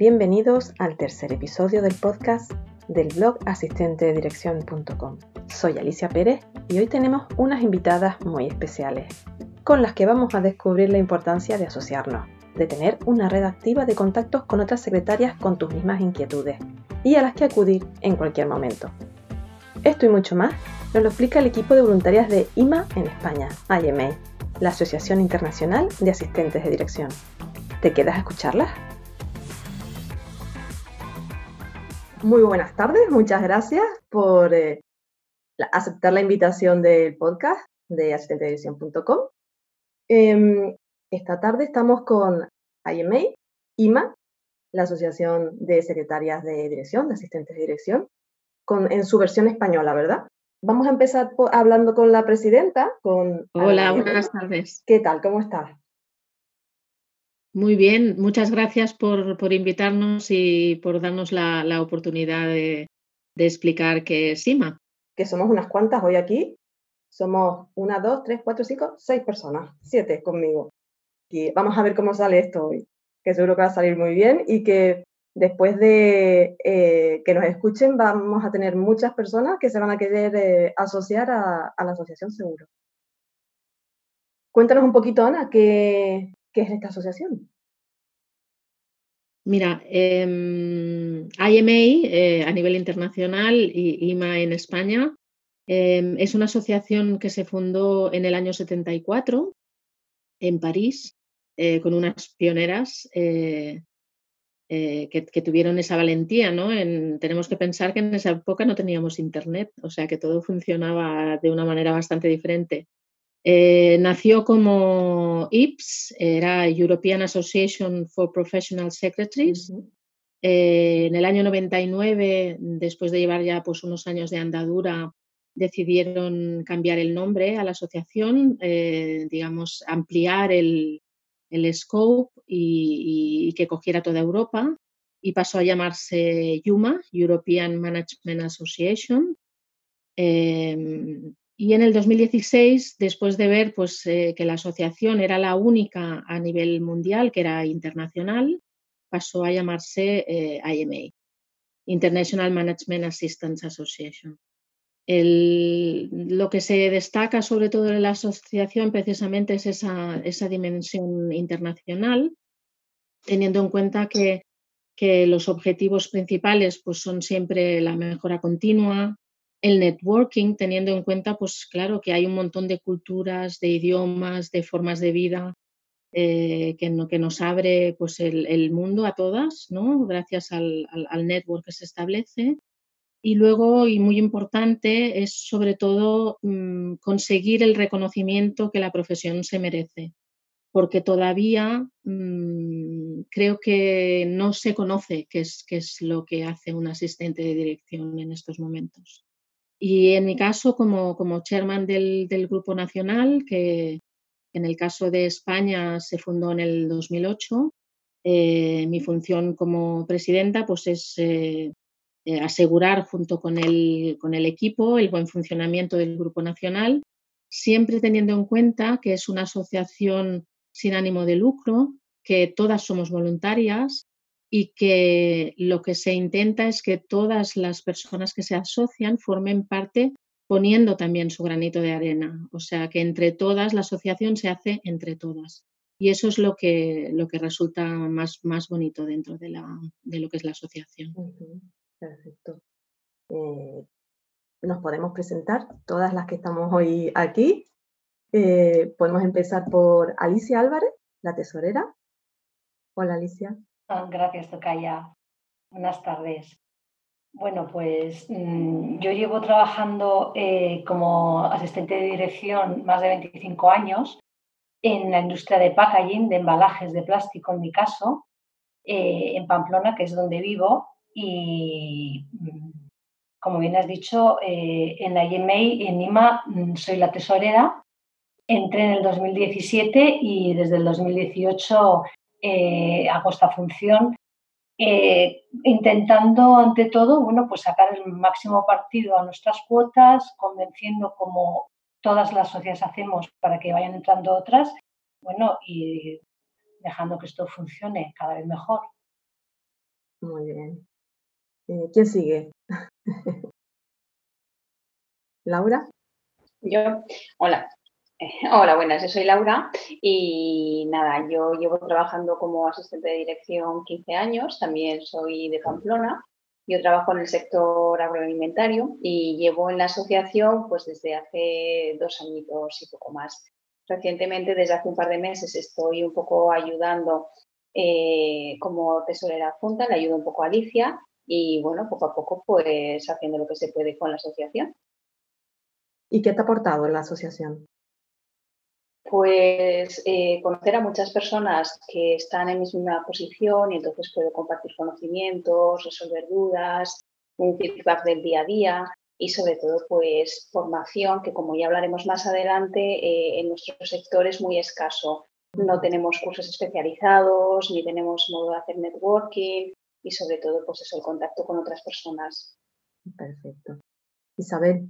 Bienvenidos al tercer episodio del podcast del blog asistentededirección.com. Soy Alicia Pérez y hoy tenemos unas invitadas muy especiales con las que vamos a descubrir la importancia de asociarnos, de tener una red activa de contactos con otras secretarias con tus mismas inquietudes y a las que acudir en cualquier momento. Esto y mucho más nos lo explica el equipo de voluntarias de IMA en España, IMA, la Asociación Internacional de Asistentes de Dirección. ¿Te quedas a escucharlas? Muy buenas tardes, muchas gracias por eh, aceptar la invitación del podcast de asistentedirección.com. Em, esta tarde estamos con IMA, IMA, la Asociación de Secretarias de Dirección, de Asistentes de Dirección, con, en su versión española, ¿verdad? Vamos a empezar hablando con la presidenta. Con Hola, buenas tardes. ¿Qué tal? ¿Cómo estás? Muy bien, muchas gracias por, por invitarnos y por darnos la, la oportunidad de, de, explicar qué es IMA. Que somos unas cuantas hoy aquí. Somos una, dos, tres, cuatro, cinco, seis personas, siete conmigo. Y vamos a ver cómo sale esto hoy, que seguro que va a salir muy bien y que después de eh, que nos escuchen vamos a tener muchas personas que se van a querer eh, asociar a, a, la asociación seguro. Cuéntanos un poquito, Ana, qué, ¿Qué es esta asociación? Mira, eh, IMA eh, a nivel internacional y IMA en España eh, es una asociación que se fundó en el año 74 en París eh, con unas pioneras eh, que, que, tuvieron esa valentía. ¿no? En, tenemos que pensar que en esa época no teníamos internet, o sea que todo funcionaba de una manera bastante diferente. Eh, nació como IPS, era European Association for Professional Secretaries. Uh -huh. eh, en el año 99, después de llevar ya pues, unos años de andadura, decidieron cambiar el nombre a la asociación, eh, digamos, ampliar el, el scope y, y, que cogiera toda Europa y pasó a llamarse YUMA, European Management Association. Eh, y en el 2016, después de ver pues, eh, que la asociación era la única a nivel mundial, que era internacional, pasó a llamarse eh, IMA, International Management Assistance Association. Lo que se destaca sobre todo en la asociación precisamente es esa, esa dimensión internacional, teniendo en cuenta que, que los objetivos principales pues, son siempre la mejora continua, el networking, teniendo en cuenta, pues claro, que hay un montón de culturas, de idiomas, de formas de vida eh, que, que, nos abre pues, el, mundo a todas, ¿no? gracias al, al, al, network que se establece. Y luego, y muy importante, es sobre todo mmm, conseguir el reconocimiento que la profesión se merece, porque todavía mmm, creo que no se conoce qué es, qué es lo que hace un asistente de dirección en estos momentos. Y en mi caso, como, como chairman del, del, Grupo Nacional, que en el caso de España se fundó en el 2008, eh, mi función como presidenta pues es eh, eh, asegurar junto con el, con el equipo el buen funcionamiento del Grupo Nacional, siempre teniendo en cuenta que es una asociación sin ánimo de lucro, que todas somos voluntarias y que lo que se intenta es que todas las personas que se asocian formen parte poniendo también su granito de arena. O sea, que entre todas, la asociación se hace entre todas. Y eso es lo que, lo que resulta más, más bonito dentro de, la, de lo que es la asociación. Perfecto. Eh, nos podemos presentar, todas las que estamos hoy aquí. Eh, podemos empezar por Alicia Álvarez, la tesorera. Hola, Alicia. Ah, gracias, Tocaya. Buenas tardes. Bueno, pues mmm, yo llevo trabajando eh, como asistente de dirección más de 25 años en la industria de packaging, de embalajes de plástico en mi caso, eh, en Pamplona, que es donde vivo. Y mmm, como bien has dicho, eh, en la IMA y en IMA mmm, soy la tesorera. Entré en el 2017 y desde el 2018 eh, hago esta función, eh, intentando ante todo, bueno, pues sacar el máximo partido a nuestras cuotas, convenciendo como todas las sociedades hacemos para que vayan entrando otras, bueno, y dejando que esto funcione cada vez mejor. Muy bien. Eh, ¿Quién sigue? Laura. Yo, hola. Hola, buenas, yo soy Laura y nada, yo llevo trabajando como asistente de dirección 15 años, también soy de Pamplona. Yo trabajo en el sector agroalimentario y llevo en la asociación pues desde hace dos añitos y poco más. Recientemente, desde hace un par de meses, estoy un poco ayudando eh, como tesorera junta, le ayudo un poco a Alicia y bueno, poco a poco pues haciendo lo que se puede con la asociación. ¿Y qué te ha aportado la asociación? Pues eh, conocer a muchas personas que están en mi misma posición y entonces puedo compartir conocimientos, resolver dudas, un feedback del día a día y sobre todo pues formación que como ya hablaremos más adelante eh, en nuestro sector es muy escaso. No tenemos cursos especializados ni tenemos modo de hacer networking y sobre todo pues eso, el contacto con otras personas. Perfecto. Isabel.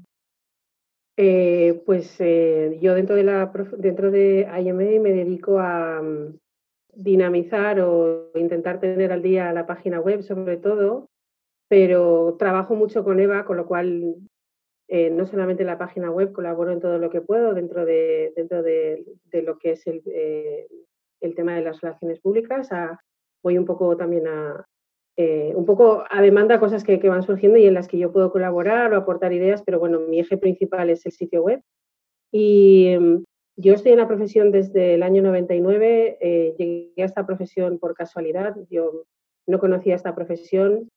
Eh, pues eh, yo dentro de, la, dentro de IMA me dedico a mm, dinamizar o intentar tener al día la página web sobre todo, pero trabajo mucho con Eva, con lo cual eh, no solamente la página web, colaboro en todo lo que puedo dentro de, dentro de, lo que es el, el, tema de las relaciones públicas. voy un poco también a, eh, un poco a demanda cosas que, van surgiendo y en las que yo puedo colaborar o aportar ideas, pero bueno, mi eje principal es el sitio web. Y mm, yo estoy en la profesión desde el año 99, eh, llegué a esta profesión por casualidad, yo no conocía esta profesión,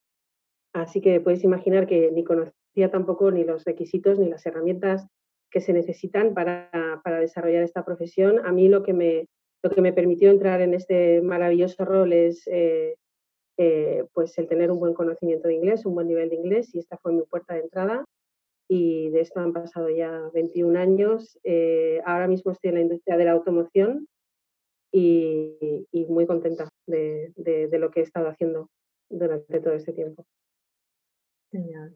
así que puedes imaginar que ni conocía tampoco ni los requisitos ni las herramientas que se necesitan para, para desarrollar esta profesión. A mí lo que me, lo que me permitió entrar en este maravilloso rol es eh, eh, pues el tener un buen conocimiento de inglés, un buen nivel de inglés y esta fue mi puerta de entrada y de esto han pasado ya 21 años. Eh, ahora mismo estoy en la industria de la automoción y, muy contenta de, lo que he estado haciendo durante todo este tiempo. Genial.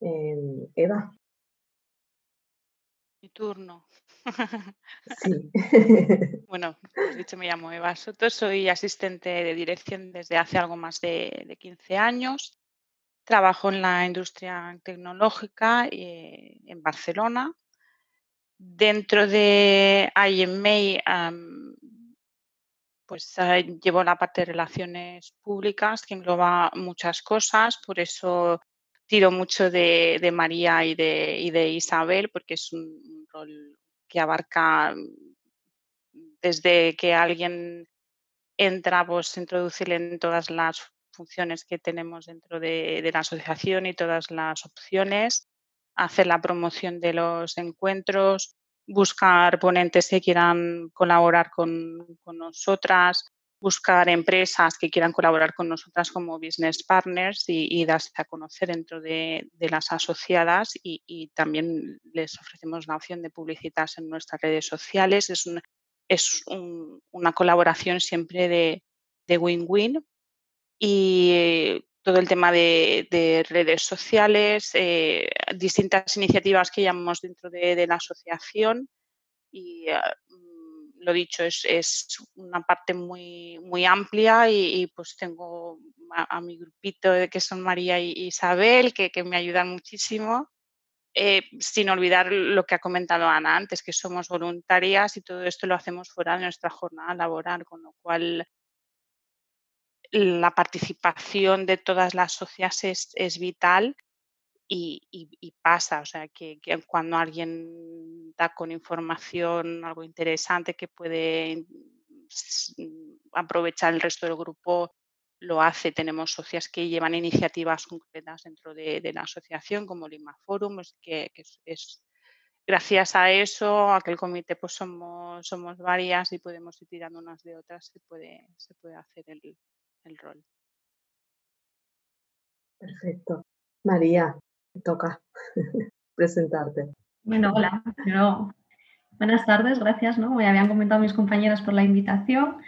Em, Eva. Mi turno. Sí. bueno, como dicho, me llamo Eva Soto, soy asistente de dirección desde hace algo más de, 15 años. Trabajo en la industria tecnológica eh, en Barcelona. Dentro de IMA, pues llevo la parte de relaciones públicas que engloba muchas cosas, por eso tiro mucho de, María y de, y de, Isabel, porque es un rol que abarca desde que alguien entra, pues introducirle en todas las funciones que tenemos dentro de, la asociación y todas las opciones, hacer la promoción de los encuentros, buscar ponentes que quieran colaborar con nosotras, buscar empresas que quieran colaborar con nosotras como business partners y, darse a conocer dentro de, las asociadas y, también les ofrecemos la opción de publicitarse en nuestras redes sociales. Es, es una colaboración siempre de win-win y todo el tema de, redes sociales, eh, distintas iniciativas que llamamos dentro de, la asociación y ah, lo dicho, es, una parte muy, muy amplia y, pues tengo a, mi grupito que son María y Isabel, que, me ayudan muchísimo. Eh, sin olvidar lo que ha comentado Ana antes, que somos voluntarias y todo esto lo hacemos fuera de nuestra jornada laboral, con lo cual la participación de todas las socias es vital y, pasa, o sea, que, cuando alguien da con información algo interesante que puede aprovechar el resto del grupo, lo hace. Tenemos socias que llevan iniciativas concretas dentro de, la asociación, como Lima Forum, que, es, gracias a eso, a que el comité pues somos, somos varias y podemos ir tirando unas de otras, se puede, se puede hacer el, el rol. Perfecto. María, toca presentarte. Bueno, hola. Buenas tardes, gracias. ¿no? Me habían comentado mis compañeras por la invitación.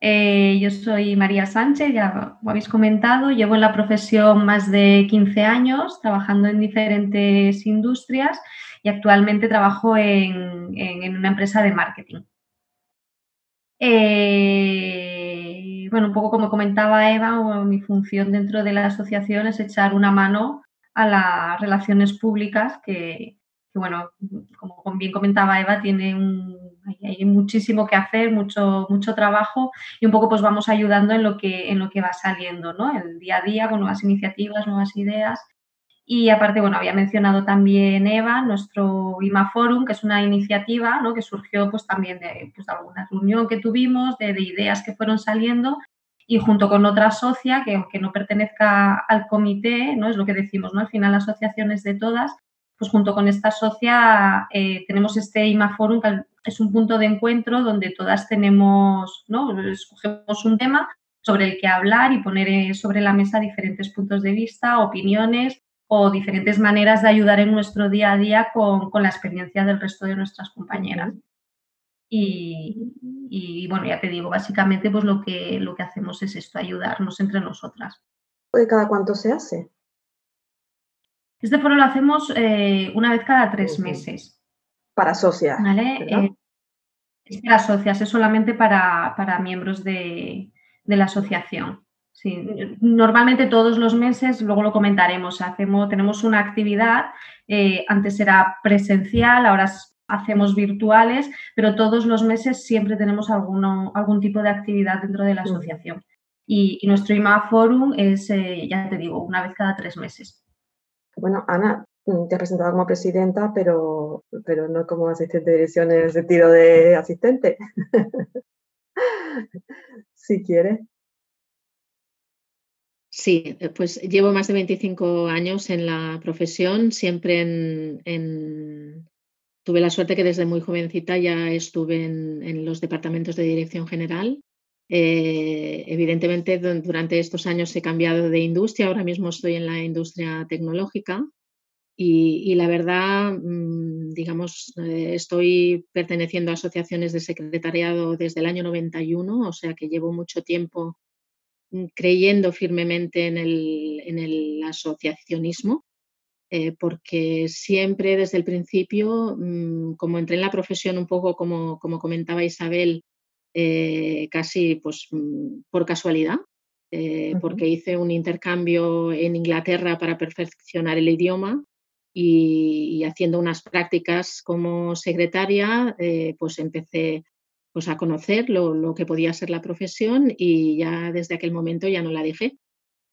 Eh, yo soy María Sánchez, ya lo habéis comentado, llevo en la profesión más de 15 años, trabajando en diferentes industrias y actualmente trabajo en, una empresa de marketing. Eh, bueno, un poco como comentaba Eva, mi función dentro de la asociación es echar una mano a las relaciones públicas que, bueno, como bien comentaba Eva, tiene hay, muchísimo que hacer, mucho, mucho trabajo y un poco pues vamos ayudando en lo que, en lo que va saliendo, ¿no? El día a día con nuevas iniciativas, nuevas ideas. Y aparte, bueno, había mencionado también Eva, nuestro IMA Forum, que es una iniciativa ¿no? que surgió pues también de, pues, alguna reunión que tuvimos, de, de, ideas que fueron saliendo y junto con otra socia que aunque no pertenezca al comité, ¿no? es lo que decimos, ¿no? al final la asociación es de todas, pues junto con esta socia eh, tenemos este IMA Forum, que es un punto de encuentro donde todas tenemos, ¿no? escogemos un tema sobre el que hablar y poner eh, sobre la mesa diferentes puntos de vista, opiniones o diferentes maneras de ayudar en nuestro día a día con, la experiencia del resto de nuestras compañeras. Y, bueno, ya te digo, básicamente pues lo que, lo que hacemos es esto, ayudarnos entre nosotras. ¿Cada cuánto se hace? Este foro lo hacemos eh, una vez cada tres meses. Para socias. ¿Vale? Eh, es para socias, es solamente para, miembros de, la asociación. Normalmente todos los meses, luego lo comentaremos, hacemos, tenemos una actividad, eh, antes era presencial, ahora hacemos virtuales, pero todos los meses siempre tenemos alguno, algún tipo de actividad dentro de la asociación. Y, nuestro IMA Forum es, ya te digo, una vez cada tres meses. Bueno, Ana, mm, te has presentado como presidenta, pero, pero no como asistente de dirección en el sentido de asistente. si quieres. Sí, eh, pues llevo más de 25 años en la profesión, siempre en, tuve la suerte que desde muy jovencita ya estuve en, los departamentos de dirección general. Eh, evidentemente, durante estos años he cambiado de industria, ahora mismo estoy en la industria tecnológica y, la verdad, mm, digamos, eh, estoy perteneciendo a asociaciones de secretariado desde el año 91, o sea que llevo mucho tiempo mm, creyendo firmemente en el, asociacionismo, eh, porque siempre desde el principio, mm, como entré en la profesión un poco como, como comentaba Isabel, eh, casi pues, mm, por casualidad, eh, porque hice un intercambio en Inglaterra para perfeccionar el idioma y, haciendo unas prácticas como secretaria, pues empecé pues, a conocer lo, que podía ser la profesión y ya desde aquel momento ya no la dejé.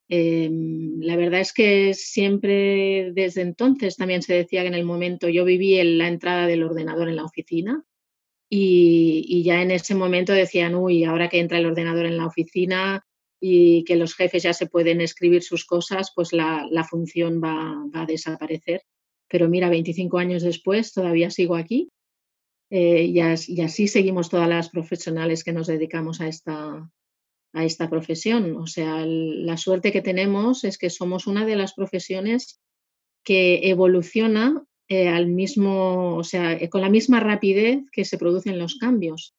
Em, la verdad es que siempre desde entonces también se decía que en el momento yo viví en la entrada del ordenador en la oficina, y, ya en ese momento decían, uy, ahora que entra el ordenador en la oficina y que los jefes ya se pueden escribir sus cosas, pues la, función va, a desaparecer. Pero mira, 25 años después todavía sigo aquí eh, y, así seguimos todas las profesionales que nos dedicamos a esta, a esta profesión. O sea, la suerte que tenemos es que somos una de las profesiones que evoluciona eh, al mismo, o sea, eh, con la misma rapidez que se producen los cambios.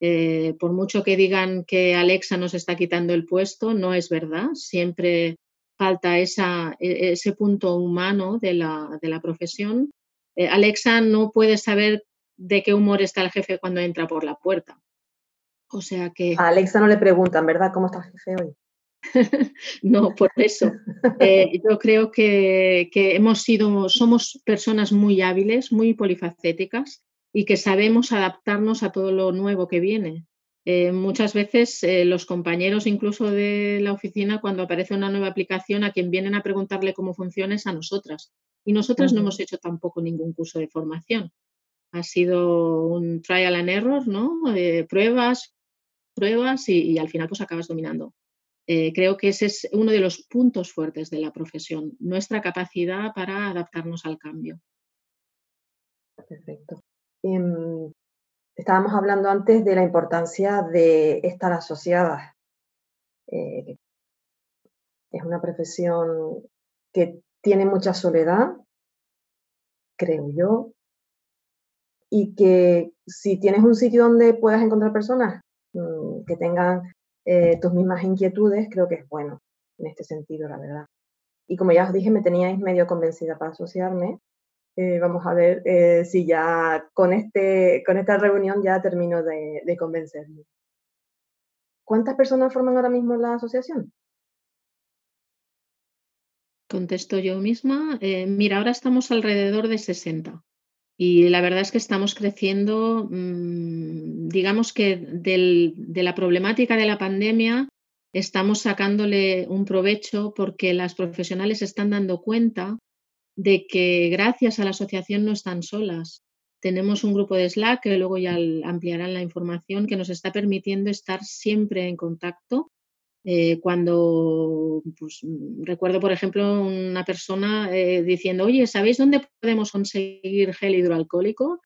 Eh, por mucho que digan que Alexa nos está quitando el puesto, no es verdad. Siempre falta e, ese punto humano de la profesión. Alexa no puede saber de qué humor está el jefe cuando entra por la puerta. O sea que. A Alexa no le preguntan, ¿verdad? ¿Cómo está el jefe hoy? no, por eso. Eh, yo creo que, hemos sido, somos personas muy hábiles, muy polifacéticas y que sabemos adaptarnos a todo lo nuevo que viene. Eh, muchas veces eh, los compañeros incluso de la oficina, cuando aparece una nueva aplicación, a quien vienen a preguntarle cómo funciona es a nosotras. Y nosotras no hemos hecho tampoco ningún curso de formación. Ha sido un trial and error, ¿no? pruebas, pruebas y, al final pues acabas dominando. Eh, creo que ese es uno de los puntos fuertes de la profesión, nuestra capacidad para adaptarnos al cambio. Perfecto. Em, estábamos hablando antes de la importancia de estar asociadas. Eh, es una profesión que tiene mucha soledad, creo yo, y que si tienes un sitio donde puedas encontrar personas mm, que tengan eh, tus mismas inquietudes, creo que es bueno en este sentido, la verdad. Y como ya os dije, me teníais medio convencida para asociarme. Eh, vamos a ver eh, si ya con, este, con esta reunión ya termino de, convencerme. ¿Cuántas personas forman ahora mismo la asociación? Contesto yo misma. Mira, ahora estamos alrededor de 60 y la verdad es que estamos creciendo, mm, digamos que de la problemática de la pandemia estamos sacándole un provecho porque las profesionales están dando cuenta de que gracias a la asociación no están solas. Tenemos un grupo de Slack que luego ya ampliarán la información que nos está permitiendo estar siempre en contacto. Eh, cuando pues, recuerdo, por ejemplo, una persona eh, diciendo, oye, ¿sabéis dónde podemos conseguir gel hidroalcohólico?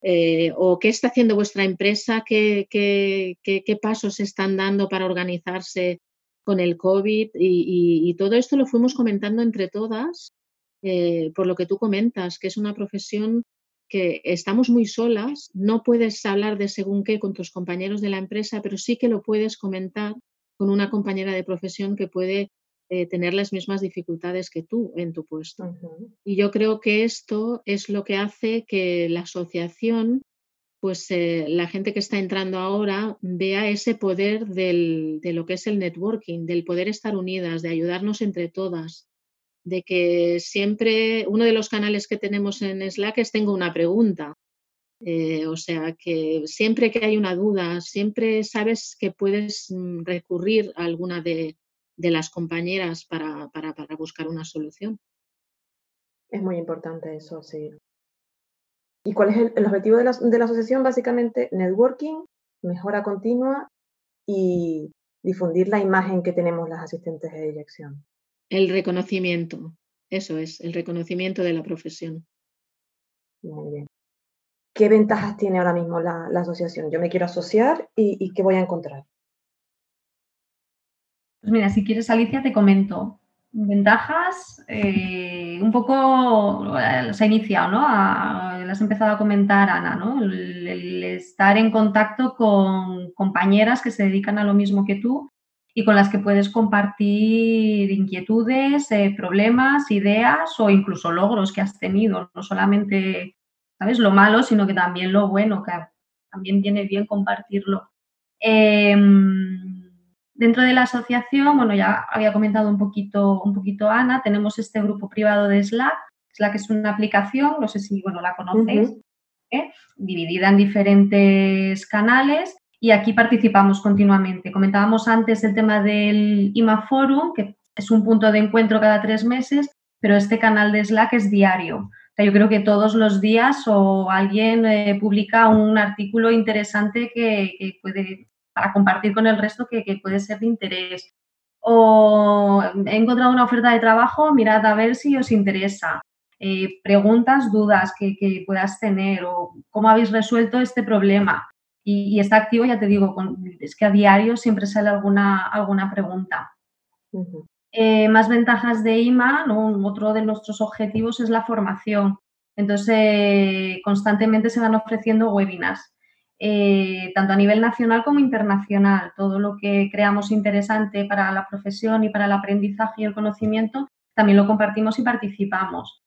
Eh, ¿O qué está haciendo vuestra empresa? ¿Qué, qué, qué, pasos están dando para organizarse con el COVID? y todo esto lo fuimos comentando entre todas eh, por lo que tú comentas, que es una profesión que estamos muy solas, no puedes hablar de según qué con tus compañeros de la empresa, pero sí que lo puedes comentar con una compañera de profesión que puede eh, tener las mismas dificultades que tú en tu puesto. Y yo creo que esto es lo que hace que la asociación, pues eh, la gente que está entrando ahora vea ese poder de lo que es el networking, del poder estar unidas, de ayudarnos entre todas, de que siempre uno de los canales que tenemos en Slack es tengo una pregunta. Eh, o sea que siempre que hay una duda, siempre sabes que puedes mm, recurrir a alguna de, las compañeras para, buscar una solución. Es muy importante eso, sí. ¿Y cuál es el, objetivo de la, de la, asociación? Básicamente, networking, mejora continua y difundir la imagen que tenemos las asistentes de dirección. El reconocimiento, eso es, el reconocimiento de la profesión. Muy bien. ¿Qué ventajas tiene ahora mismo la, asociación? Yo me quiero asociar y, ¿qué voy a encontrar? Pues mira, si quieres, Alicia, te comento. Ventajas, eh, un poco se ha iniciado, ¿no? las ha empezado a comentar Ana, ¿no? el, estar en contacto con compañeras que se dedican a lo mismo que tú y con las que puedes compartir inquietudes, eh, problemas, ideas o incluso logros que has tenido, no solamente, ¿sabes?, lo malo, sino que también lo bueno, que también viene bien compartirlo. Em, dentro de la asociación, bueno, ya había comentado un poquito, un poquito Ana, tenemos este grupo privado de Slack. Slack es una aplicación, no sé si, bueno, la conocéis, ¿eh? dividida en diferentes canales y aquí participamos continuamente. Comentábamos antes el tema del IMA Forum, que es un punto de encuentro cada tres meses, pero este canal de Slack es diario. Yo creo que todos los días o alguien eh, publica un artículo interesante que, puede, para compartir con el resto, que, puede ser de interés. O he encontrado una oferta de trabajo, mirad a ver si os interesa. Eh, preguntas, dudas que, que, puedas tener o cómo habéis resuelto este problema y, está activo, ya te digo, es que a diario siempre sale alguna, alguna pregunta. Eh, más ventajas de IMA, otro de nuestros objetivos es la formación. Entonces, constantemente se van ofreciendo webinars, eh, tanto a nivel nacional como internacional. Todo lo que creamos interesante para la profesión y para el aprendizaje y el conocimiento, también lo compartimos y participamos.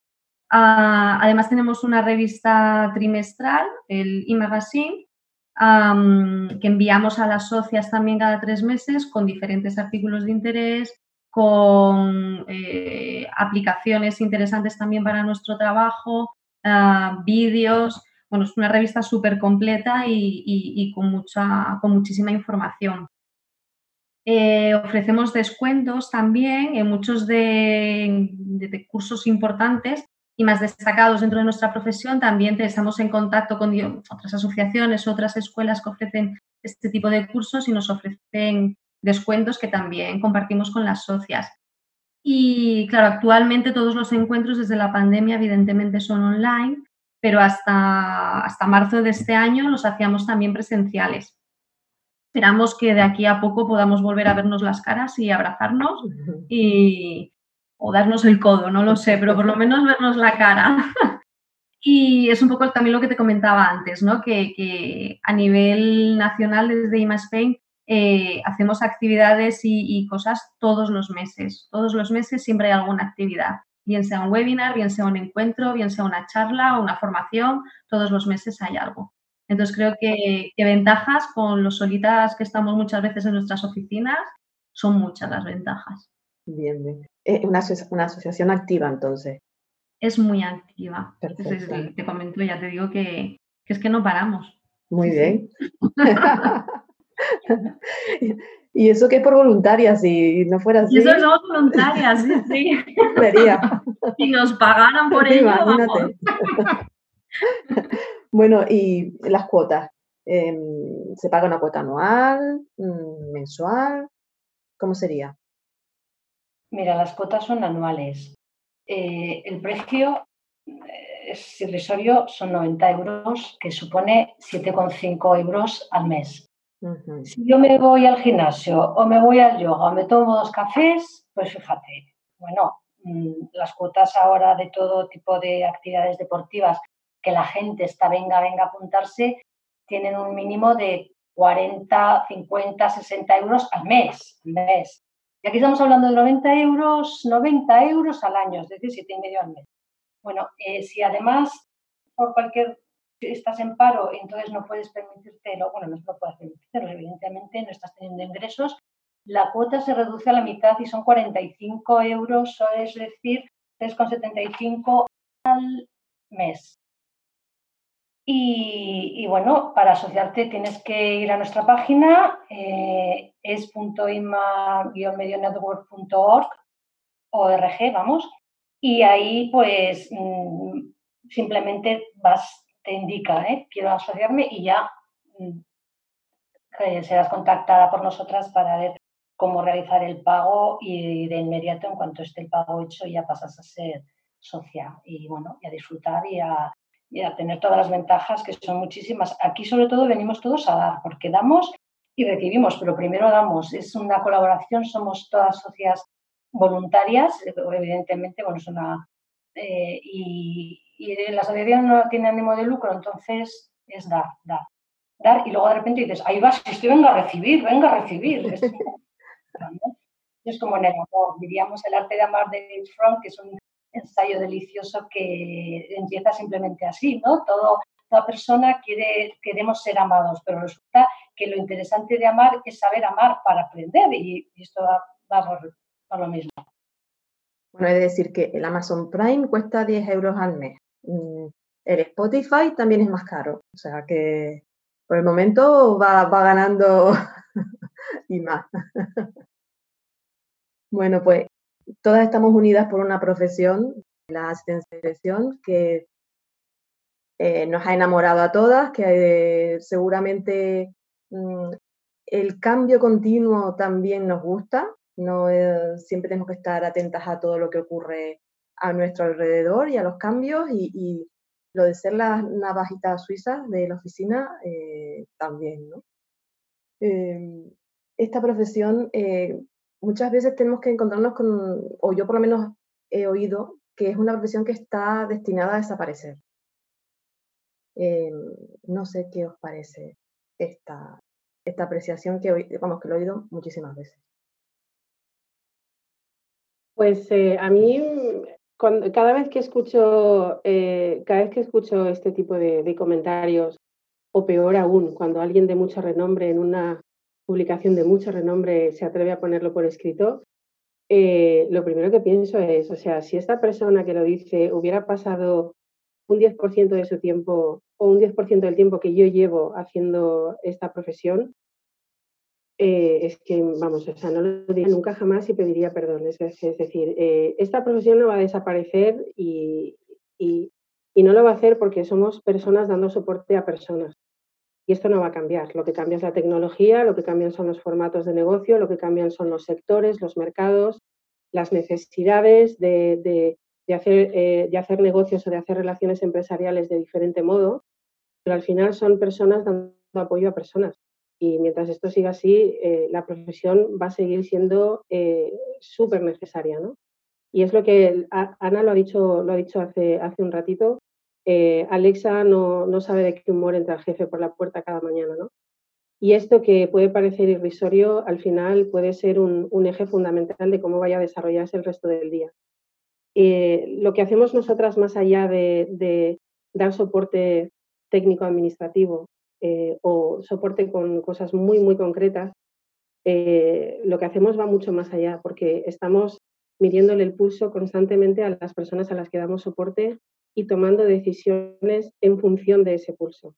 Ah, además, tenemos una revista trimestral, el e-magazine, que enviamos a las socias también cada tres meses con diferentes artículos de interés, con eh, aplicaciones interesantes también para nuestro trabajo, ah, vídeos. Bueno, es una revista súper completa y, con, mucha, con muchísima información. Eh, ofrecemos descuentos también en muchos de, cursos importantes y más destacados dentro de nuestra profesión, también estamos en contacto con otras asociaciones, otras escuelas que ofrecen este tipo de cursos y nos ofrecen descuentos que también compartimos con las socias. Y claro, actualmente todos los encuentros desde la pandemia evidentemente son online, pero hasta, hasta marzo de este año los hacíamos también presenciales. Esperamos que de aquí a poco podamos volver a vernos las caras y abrazarnos y, o darnos el codo, no lo sé, pero por lo menos vernos la cara. y es un poco también lo que te comentaba antes, ¿no? que, a nivel nacional desde IMA Spain eh, hacemos actividades y, cosas todos los meses. Todos los meses siempre hay alguna actividad, bien sea un webinar, bien sea un encuentro, bien sea una charla o una formación, todos los meses hay algo. Entonces creo que, ventajas con los solitas que estamos muchas veces en nuestras oficinas son muchas las ventajas. Bien, bien. Es una, una asociación activa entonces. Es muy activa. te comento, ya te digo que, es que no paramos. Muy bien. y eso que es por voluntaria, si no fuera así. Y eso somos voluntarias, sí, sí. Sería. Si nos pagaran por ello. Bueno, y las cuotas. Em, ¿Se paga una cuota anual, mm, mensual? ¿Cómo sería? Mira, las cuotas son anuales. Eh, el precio eh, es irrisorio, son 90 euros, que supone 7,5 euros al mes. Si yo me voy al gimnasio o me voy al yoga o me tomo dos cafés, pues fíjate, bueno, mm, las cuotas ahora de todo tipo de actividades deportivas que la gente está venga, venga a apuntarse, tienen un mínimo de 40, 50, 60 euros al mes. mes. Y aquí estamos hablando de 90 euros, 90 euros al año, es decir, siete y medio al mes. Bueno, eh, si además por cualquier estás en paro entonces no puedes permitírtelo, bueno, no lo puedes permitirlo, evidentemente no estás teniendo ingresos, la cuota se reduce a la mitad y son 45 euros, es decir, 3,75 al mes. Y, bueno, para asociarte tienes que ir a nuestra página, eh, es.ima-medionetwork.org, ORG, vamos, y ahí pues mm, simplemente vas, te indica, ¿eh? quiero asociarme y ya mm, serás contactada por nosotras para ver cómo realizar el pago y de inmediato, en cuanto esté el pago hecho, ya pasas a ser socia y bueno, y a disfrutar y a y a tener todas las ventajas, que son muchísimas. Aquí sobre todo venimos todos a dar, porque damos y recibimos, pero primero damos. Es una colaboración, somos todas socias voluntarias, evidentemente, bueno, es una... Eh, y, la asociación no tiene ánimo de lucro, entonces es dar, dar, dar, y luego de repente dices, ahí vas, estoy, venga a recibir, venga a recibir. Es como en el amor, diríamos el arte de amar de David Fromm, que es un ensayo delicioso que empieza simplemente así, ¿no? Todo, toda persona quiere, queremos ser amados, pero resulta que lo interesante de amar es saber amar para aprender y, esto va, por, lo mismo. Bueno, es decir que el Amazon Prime cuesta 10 euros al mes. Mm, el Spotify también es más caro, o sea que por el momento va, ganando y más. bueno, pues todas estamos unidas por una profesión, la asistencia de dirección, que eh, nos ha enamorado a todas, que eh, seguramente mm, el cambio continuo también nos gusta, no eh, siempre tenemos que estar atentas a todo lo que ocurre a nuestro alrededor y a los cambios y, lo de ser las navajitas suizas de la oficina también, ¿no? Em, esta profesión muchas veces tenemos que encontrarnos con, o yo por lo menos he oído, que es una profesión que está destinada a desaparecer. Eh, no sé qué os parece esta, esta apreciación que, vamos, que lo he oído muchísimas veces. Pues eh, a mí, cada vez que escucho, eh, cada vez que escucho este tipo de, comentarios, o peor aún, cuando alguien de mucho renombre en una publicación de mucho renombre se atreve a ponerlo por escrito, eh, lo primero que pienso es, o sea, si esta persona que lo dice hubiera pasado un 10% de su tiempo o un 10% del tiempo que yo llevo haciendo esta profesión, eh, es que, vamos, o sea, no lo diría nunca jamás y pediría perdón. Es, decir, eh, esta profesión no va a desaparecer y, y, no lo va a hacer porque somos personas dando soporte a personas. Y esto no va a cambiar. Lo que cambia es la tecnología, lo que cambian son los formatos de negocio, lo que cambian son los sectores, los mercados, las necesidades de, hacer, eh, de hacer negocios o de hacer relaciones empresariales de diferente modo. Pero al final son personas dando apoyo a personas. Y mientras esto siga así, eh, la profesión va a seguir siendo eh, súper necesaria. ¿no? Y es lo que Ana lo ha dicho, lo ha dicho hace, un ratito, eh, Alexa no, sabe de qué humor entra el jefe por la puerta cada mañana, ¿no? Y esto que puede parecer irrisorio, al final puede ser un, eje fundamental de cómo vaya a desarrollarse el resto del día. Eh, lo que hacemos nosotras más allá de, dar soporte técnico administrativo eh, o soporte con cosas muy, muy concretas, eh, lo que hacemos va mucho más allá, porque estamos midiéndole el pulso constantemente a las personas a las que damos soporte y tomando decisiones en función de ese pulso.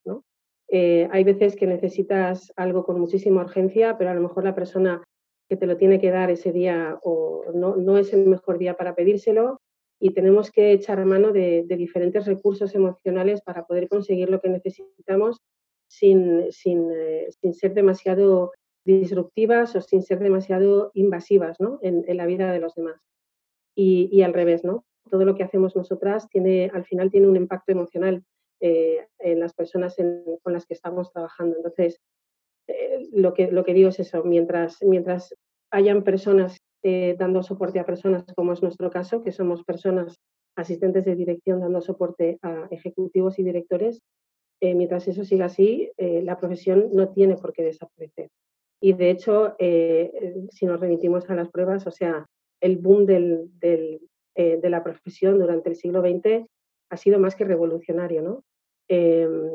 Eh, hay veces que necesitas algo con muchísima urgencia, pero a lo mejor la persona que te lo tiene que dar ese día o no, no es el mejor día para pedírselo y tenemos que echar mano de, diferentes recursos emocionales para poder conseguir lo que necesitamos sin, sin, eh, sin ser demasiado disruptivas o sin ser demasiado invasivas ¿no? en, la vida de los demás. Y, y, al revés, ¿no? Todo lo que hacemos nosotras tiene, al final tiene un impacto emocional eh, en las personas con las que estamos trabajando. Entonces, eh, lo, que, lo que digo es eso, mientras, mientras hayan personas eh, dando soporte a personas, como es nuestro caso, que somos personas asistentes de dirección dando soporte a ejecutivos y directores, mientras eso siga así, la profesión no tiene por qué desaparecer. Y de hecho, si nos remitimos a las pruebas, o sea, el boom de la profesión durante el siglo XX ha sido más que revolucionario, ¿no? Em,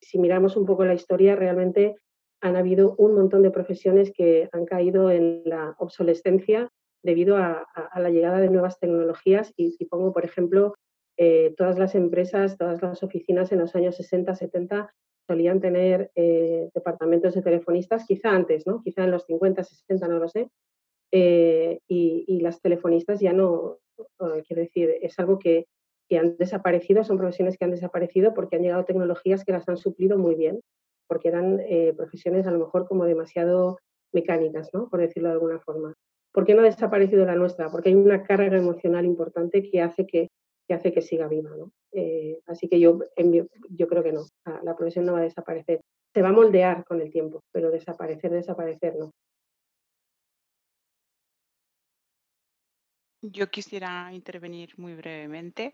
si miramos un poco la historia, realmente han habido un montón de profesiones que han caído en la obsolescencia debido a, la llegada de nuevas tecnologías y, pongo, por ejemplo, eh, todas las empresas, todas las oficinas en los años 60, 70 solían tener eh, departamentos de telefonistas, quizá antes, ¿no? quizá en los 50, 60, no lo sé, eh, y, y, las telefonistas ya no, quiero decir, es algo que, que han desaparecido, son profesiones que han desaparecido porque han llegado tecnologías que las han suplido muy bien, porque eran eh, profesiones a lo mejor como demasiado mecánicas, ¿no? por decirlo de alguna forma. ¿Por qué no ha desaparecido la nuestra? Porque hay una carga emocional importante que hace que, que hace que siga viva. ¿no? Eh, así que yo, yo creo que no, la, profesión no va a desaparecer. Se va a moldear con el tiempo, pero desaparecer, desaparecer no. Yo quisiera intervenir muy brevemente.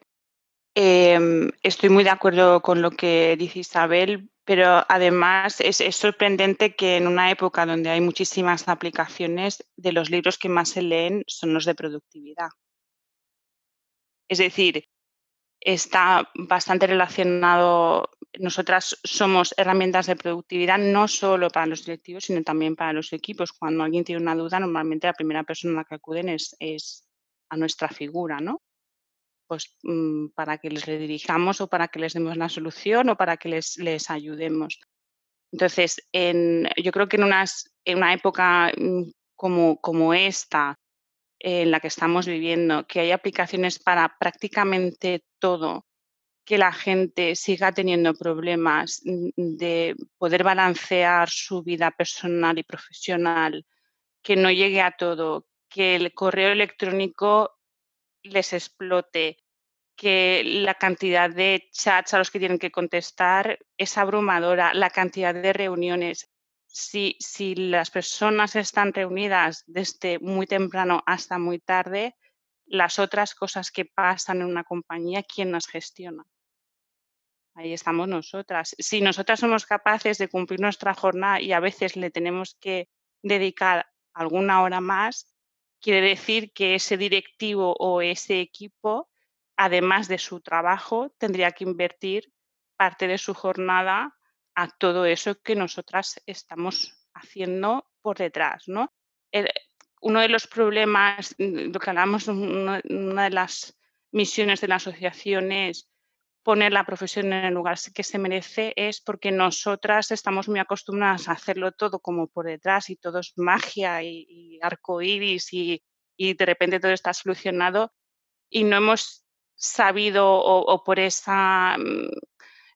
Em, estoy muy de acuerdo con lo que dice Isabel, pero además es, sorprendente que en una época donde hay muchísimas aplicaciones, de los libros que más se leen son los de productividad. Es decir, está bastante relacionado. Nosotras somos herramientas de productividad no solo para los directivos, sino también para los equipos. Cuando alguien tiene una duda, normalmente la primera persona a la que acuden es, a nuestra figura, ¿no? pues, mm, para que les redirijamos o para que les demos la solución o para que les, les ayudemos. Entonces, en, yo creo que en, en una época mm, como, como esta, en la que estamos viviendo, que hay aplicaciones para prácticamente todo, que la gente siga teniendo problemas de poder balancear su vida personal y profesional, que no llegue a todo, que el correo electrónico les explote, que la cantidad de chats a los que tienen que contestar es abrumadora, la cantidad de reuniones. Si, las personas están reunidas desde muy temprano hasta muy tarde, las otras cosas que pasan en una compañía, ¿quién las gestiona? Ahí estamos nosotras. Si nosotras somos capaces de cumplir nuestra jornada y a veces le tenemos que dedicar alguna hora más, quiere decir que ese directivo o ese equipo, además de su trabajo, tendría que invertir parte de su jornada a todo eso que nosotras estamos haciendo por detrás. ¿no? uno de los problemas, mm, lo que hablamos, una, de las misiones de la asociación es poner la profesión en el lugar que se merece es porque nosotras estamos muy acostumbradas a hacerlo todo como por detrás y todo es magia y, y arco iris y, de repente todo está solucionado y no hemos sabido o, por esa, mm,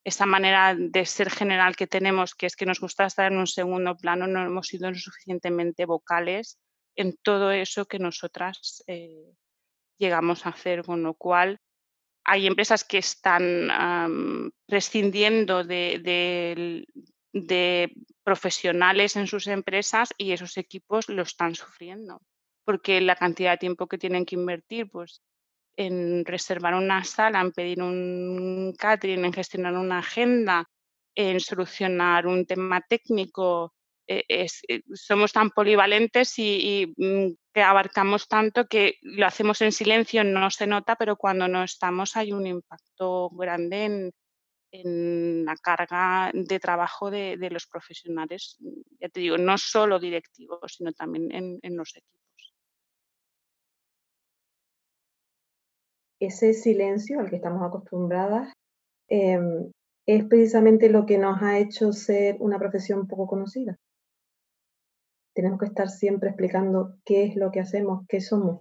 esa manera de ser general que tenemos, que es que nos gusta estar en un segundo plano, no hemos sido suficientemente vocales en todo eso que nosotras eh, llegamos a hacer, con lo cual hay empresas que están prescindiendo de, profesionales en sus empresas y esos equipos lo están sufriendo, porque la cantidad de tiempo que tienen que invertir pues, en reservar una sala, en pedir un catering, en gestionar una agenda, en solucionar un tema técnico, eh, eh, somos tan polivalentes y, mm, que abarcamos tanto que lo hacemos en silencio, no se nota, pero cuando no estamos hay un impacto grande en, en la carga de trabajo de, los profesionales, ya te digo, no solo directivos, sino también en, los equipos. Ese silencio al que estamos acostumbradas em, es precisamente lo que nos ha hecho ser una profesión poco conocida. Tenemos que estar siempre explicando qué es lo que hacemos, qué somos.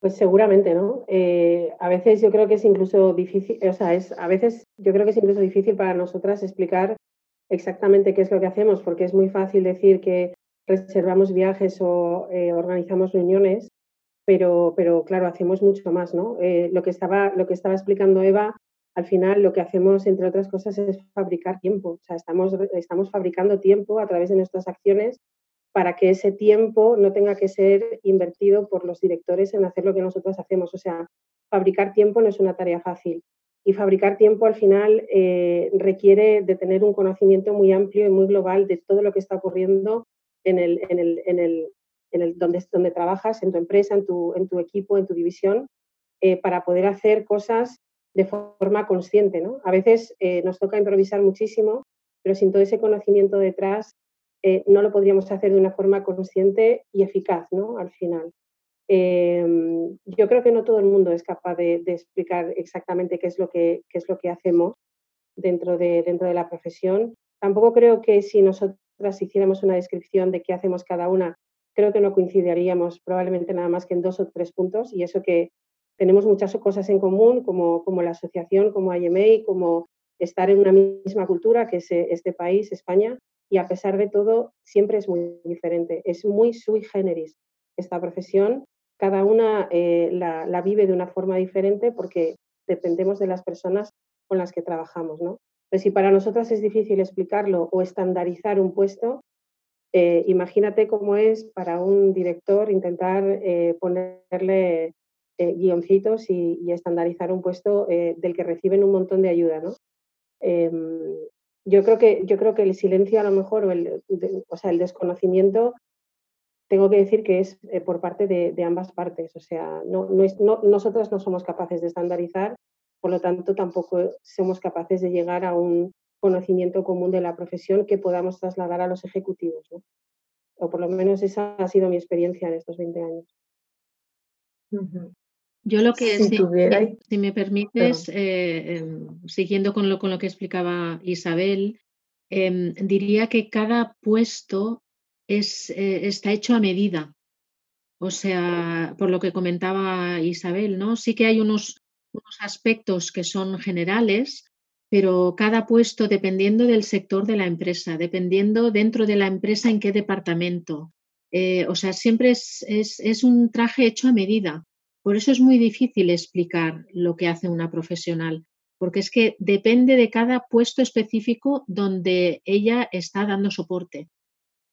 Pues seguramente, ¿no? Eh, a veces yo creo que es incluso difícil, o sea, es, a veces yo creo que es incluso difícil para nosotras explicar exactamente qué es lo que hacemos, porque es muy fácil decir que reservamos viajes o eh, organizamos reuniones, pero, pero claro, hacemos mucho más, ¿no? Eh, lo, que estaba, lo que estaba explicando Eva, al final lo que hacemos, entre otras cosas, es fabricar tiempo. O sea, estamos, estamos fabricando tiempo a través de nuestras acciones para que ese tiempo no tenga que ser invertido por los directores en hacer lo que nosotros hacemos. O sea, fabricar tiempo no es una tarea fácil. Y fabricar tiempo al final eh, requiere de tener un conocimiento muy amplio y muy global de todo lo que está ocurriendo en el, en el, en el, en donde, trabajas, en tu empresa, en tu, equipo, en tu división, eh, para poder hacer cosas de forma consciente. ¿no? A veces eh, nos toca improvisar muchísimo, pero sin todo ese conocimiento detrás eh, no lo podríamos hacer de una forma consciente y eficaz, ¿no? Al final. Em, yo creo que no todo el mundo es capaz de, explicar exactamente qué es lo que, es lo que hacemos dentro de, dentro de la profesión. Tampoco creo que si nosotras hiciéramos una descripción de qué hacemos cada una, creo que no coincidiríamos probablemente nada más que en dos o tres puntos y eso que tenemos muchas cosas en común, como, como la asociación, como IMA, como estar en una misma cultura que es este país, España, y a pesar de todo siempre es muy diferente, es muy sui generis esta profesión, cada una eh, la, vive de una forma diferente porque dependemos de las personas con las que trabajamos. ¿no? Pues si para nosotras es difícil explicarlo o estandarizar un puesto, eh, imagínate cómo es para un director intentar eh, ponerle guioncitos y, y, estandarizar un puesto del que reciben un montón de ayuda. ¿no? Em, yo creo que, yo creo que el silencio a lo mejor, o, el, o sea, el desconocimiento, tengo que decir que es eh, por parte de, ambas partes. O sea, no, no es, no, nosotros no somos capaces de estandarizar, por lo tanto tampoco somos capaces de llegar a un conocimiento común de la profesión que podamos trasladar a los ejecutivos. O por lo menos esa ha sido mi experiencia en estos 20 años. Yo lo que, si, si, me permites, eh, em, siguiendo con lo, con lo que explicaba Isabel, em, diría que cada puesto es, eh, está hecho a medida. O sea, por lo que comentaba Isabel, ¿no? Sí que hay unos, unos aspectos que son generales, pero cada puesto, dependiendo del sector de la empresa, dependiendo dentro de la empresa en qué departamento. Eh, o sea, siempre es, es, es un traje hecho a medida. Por eso es muy difícil explicar lo que hace una profesional, porque es que depende de cada puesto específico donde ella está dando soporte.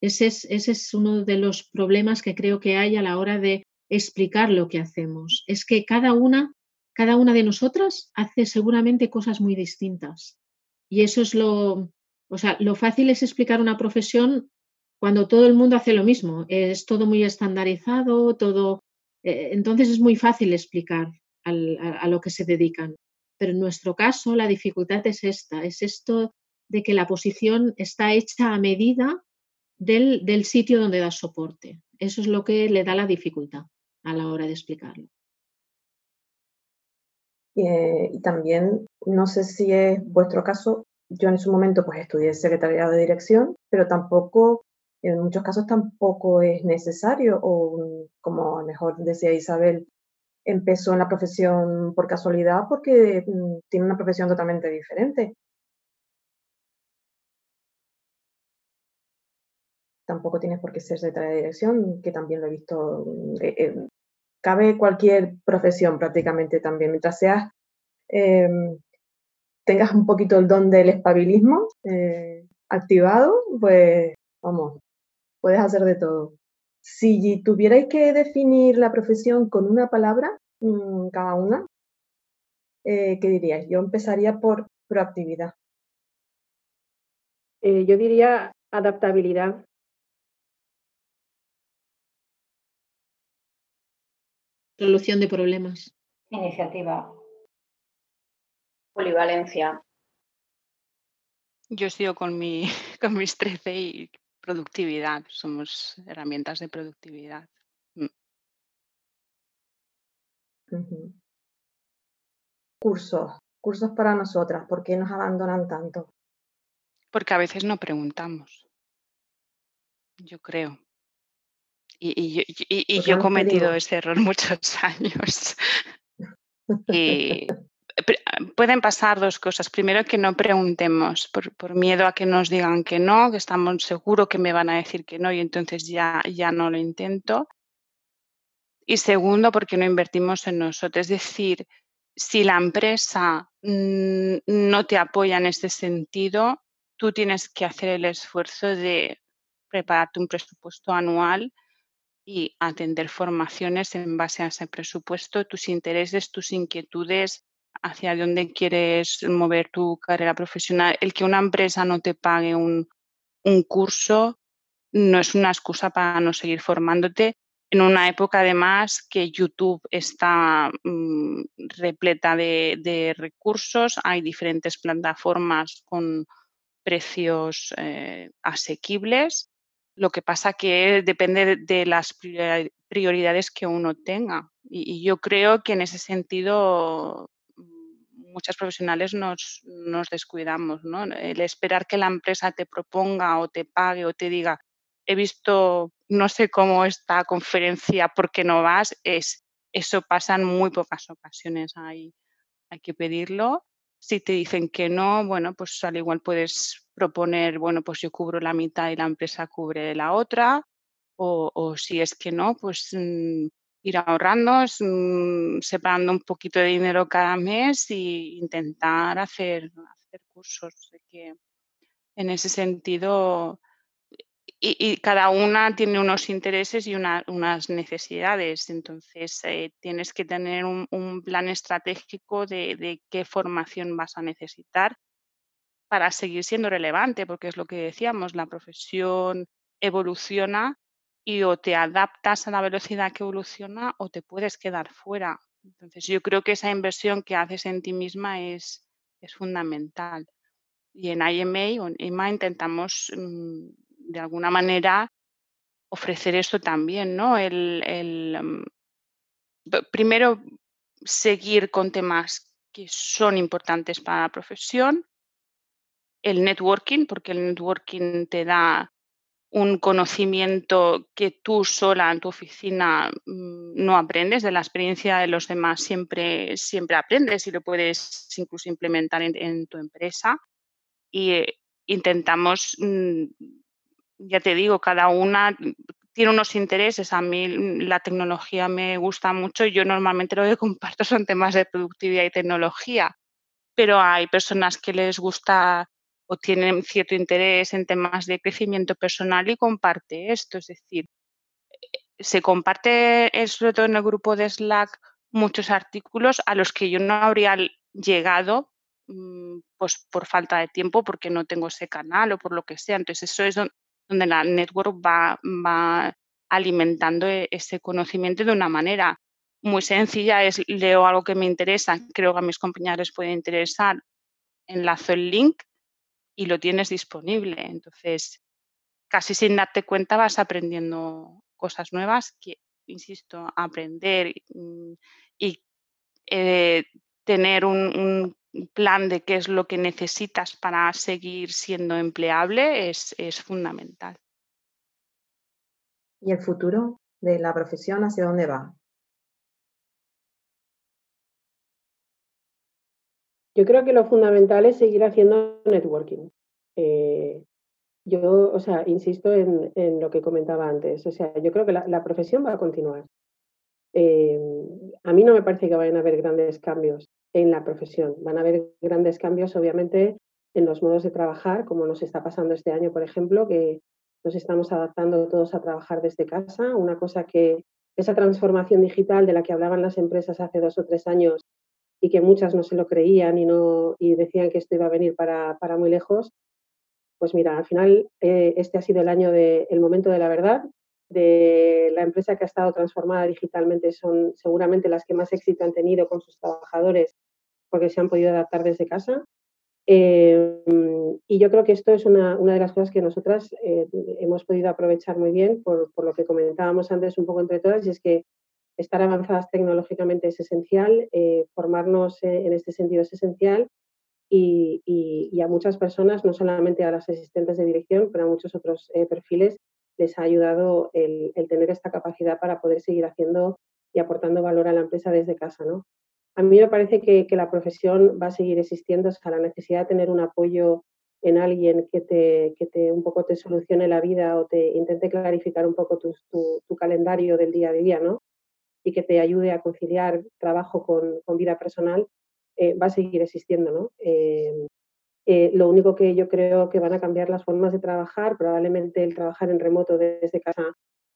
Ese es, ese es uno de los problemas que creo que hay a la hora de explicar lo que hacemos. Es que cada una, cada una de nosotras hace seguramente cosas muy distintas. Y eso es lo, o sea, lo fácil es explicar una profesión cuando todo el mundo hace lo mismo. Es todo muy estandarizado, todo eh, entonces es muy fácil explicar a, lo que se dedican. Pero en nuestro caso la dificultad es esta, es esto de que la posición está hecha a medida del, sitio donde da soporte. Eso es lo que le da la dificultad a la hora de explicarlo. Eh, y también, no sé si es vuestro caso, yo en su momento pues estudié secretariado de dirección, pero tampoco en muchos casos tampoco es necesario o, como mejor decía Isabel, empezó en la profesión por casualidad porque mm, tiene una profesión totalmente diferente. Tampoco tienes por qué ser secretaria de dirección, que también lo he visto. Eh, eh, cabe cualquier profesión prácticamente también, mientras seas em, tengas un poquito el don del espabilismo eh, activado, pues vamos, puedes hacer de todo. Si tuvierais que definir la profesión con una palabra, mm, cada una, eh, ¿qué diríais? Yo empezaría por proactividad. Eh, yo diría adaptabilidad. Solución de problemas. Iniciativa. Polivalencia. Yo sigo con, mi, con mis 13 y productividad. Somos herramientas de productividad. Mm. Cursos, cursos para nosotras. ¿Por qué nos abandonan tanto? Porque a veces no preguntamos. Yo creo. Y, yo he cometido ese error muchos años. y pueden pasar dos cosas. Primero, que no preguntemos por, miedo a que nos digan que no, que estamos seguros que me van a decir que no y entonces ya, ya no lo intento. Y segundo, porque no invertimos en nosotros. Es decir, si la empresa no te apoya en este sentido, tú tienes que hacer el esfuerzo de prepararte un presupuesto anual y atender formaciones en base a ese presupuesto, tus intereses, tus inquietudes, hacia dónde quieres mover tu carrera profesional. El que una empresa no te pague un, curso no es una excusa para no seguir formándote en una época además que YouTube está mm, repleta de, recursos, hay diferentes plataformas con precios eh, asequibles lo que pasa que depende de las prioridades que uno tenga. Y, yo creo que en ese sentido mm, muchas profesionales nos, descuidamos. ¿no? El esperar que la empresa te proponga o te pague o te diga, he visto, no sé cómo esta conferencia, ¿por qué no vas? Es, eso pasa en muy pocas ocasiones. Hay, hay que pedirlo. Si te dicen que no, bueno, pues al igual puedes proponer, bueno, pues yo cubro la mitad y la empresa cubre la otra, o, si es que no, pues mm, ir ahorrando, mm, separando un poquito de dinero cada mes e intentar hacer, hacer cursos. De que en ese sentido, y, cada una tiene unos intereses y unas necesidades, entonces eh, tienes que tener un, plan estratégico de qué formación vas a necesitar para seguir siendo relevante, porque es lo que decíamos, la profesión evoluciona y o te adaptas a la velocidad que evoluciona o te puedes quedar fuera. Entonces yo creo que esa inversión que haces en ti misma es, es fundamental. Y en IMA o en IMA intentamos mm, de alguna manera ofrecer esto también, ¿no? El, mm, primero seguir con temas que son importantes para la profesión, el networking, porque el networking te da un conocimiento que tú sola en tu oficina mm, no aprendes, de la experiencia de los demás siempre, siempre aprendes y lo puedes incluso implementar en, tu empresa. Y eh, intentamos, mm, ya te digo, cada una tiene unos intereses. A mí la tecnología me gusta mucho y yo normalmente lo que comparto son temas de productividad y tecnología, pero hay personas que les gusta o tienen cierto interés en temas de crecimiento personal y comparte esto. Es decir, se comparte, eh, sobre todo en el grupo de Slack, muchos artículos a los que yo no habría llegado mm, pues por falta de tiempo, porque no tengo ese canal o por lo que sea. Entonces, eso es donde la network va, va alimentando e, ese conocimiento de una manera muy sencilla. Es leo algo que me interesa, creo que a mis compañeros puede interesar, enlazo el link y lo tienes disponible. Entonces, casi sin darte cuenta vas aprendiendo cosas nuevas que, insisto, aprender mm, y eh, tener un, plan de qué es lo que necesitas para seguir siendo empleable es, es fundamental. ¿Y el futuro de la profesión hacia dónde va? Yo creo que lo fundamental es seguir haciendo networking. Eh, yo, o sea, insisto en, lo que comentaba antes. O sea, yo creo que la, profesión va a continuar. Eh, a mí no me parece que vayan a haber grandes cambios en la profesión. Van a haber grandes cambios, obviamente, en los modos de trabajar, como nos está pasando este año, por ejemplo, que nos estamos adaptando todos a trabajar desde casa. Una cosa que esa transformación digital de la que hablaban las empresas hace dos o tres años y que muchas no se lo creían y, no, y decían que esto iba a venir para, para muy lejos, pues mira, al final eh, este ha sido el año del el momento de la verdad, de la empresa que ha estado transformada digitalmente son seguramente las que más éxito han tenido con sus trabajadores porque se han podido adaptar desde casa. Em, y yo creo que esto es una, una de las cosas que nosotras eh, hemos podido aprovechar muy bien por, por, lo que comentábamos antes un poco entre todas, y es que estar avanzadas tecnológicamente es esencial, eh, formarnos en este sentido es esencial y, y, a muchas personas, no solamente a las asistentes de dirección, pero a muchos otros eh, perfiles, les ha ayudado el, el, tener esta capacidad para poder seguir haciendo y aportando valor a la empresa desde casa. ¿no? A mí me parece que, que la profesión va a seguir existiendo, o sea, la necesidad de tener un apoyo en alguien que te, que te un poco te solucione la vida o te intente clarificar un poco tu, tu, tu calendario del día a día, ¿no? Y que te ayude a conciliar trabajo con, con vida personal, eh, va a seguir existiendo, ¿no? Eh, eh, lo único que yo creo que van a cambiar las formas de trabajar, probablemente el trabajar en remoto desde casa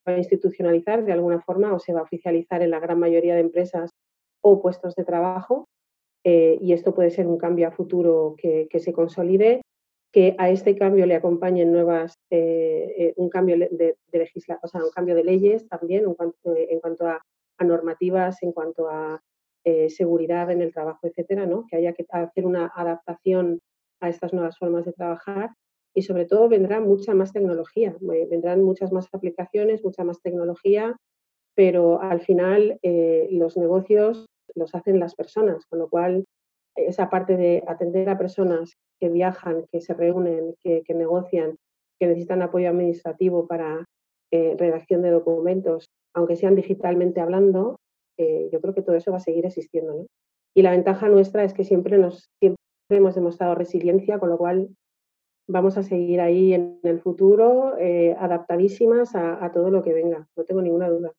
va a institucionalizar de alguna forma o se va a oficializar en la gran mayoría de empresas o puestos de trabajo. Eh, y esto puede ser un cambio a futuro que, que, se consolide, que a este cambio le acompañen nuevas, eh, eh un cambio de, de o sea, un cambio de leyes también en cuanto, en cuanto a, a normativas, en cuanto a eh, seguridad en el trabajo, etcétera, ¿no? Que haya que hacer una adaptación a estas nuevas formas de trabajar y sobre todo vendrá mucha más tecnología, vendrán muchas más aplicaciones, mucha más tecnología, pero al final eh, los negocios los hacen las personas, con lo cual esa parte de atender a personas que viajan, que se reúnen, que, que negocian, que necesitan apoyo administrativo para eh, redacción de documentos, aunque sean digitalmente hablando, eh, yo creo que todo eso va a seguir existiendo. ¿no? Y la ventaja nuestra es que siempre nos, siempre hemos demostrado resiliencia, con lo cual vamos a seguir ahí en el futuro, eh, adaptadísimas a, todo lo que venga, no tengo ninguna duda.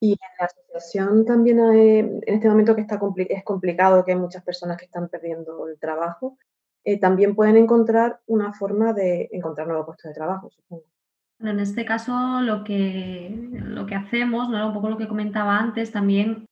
Y en la asociación también en este momento que está es complicado, que hay muchas personas que están perdiendo el trabajo, eh, también pueden encontrar una forma de encontrar nuevos puestos de trabajo, supongo. En este caso lo que, lo que hacemos, un poco lo que comentaba antes, también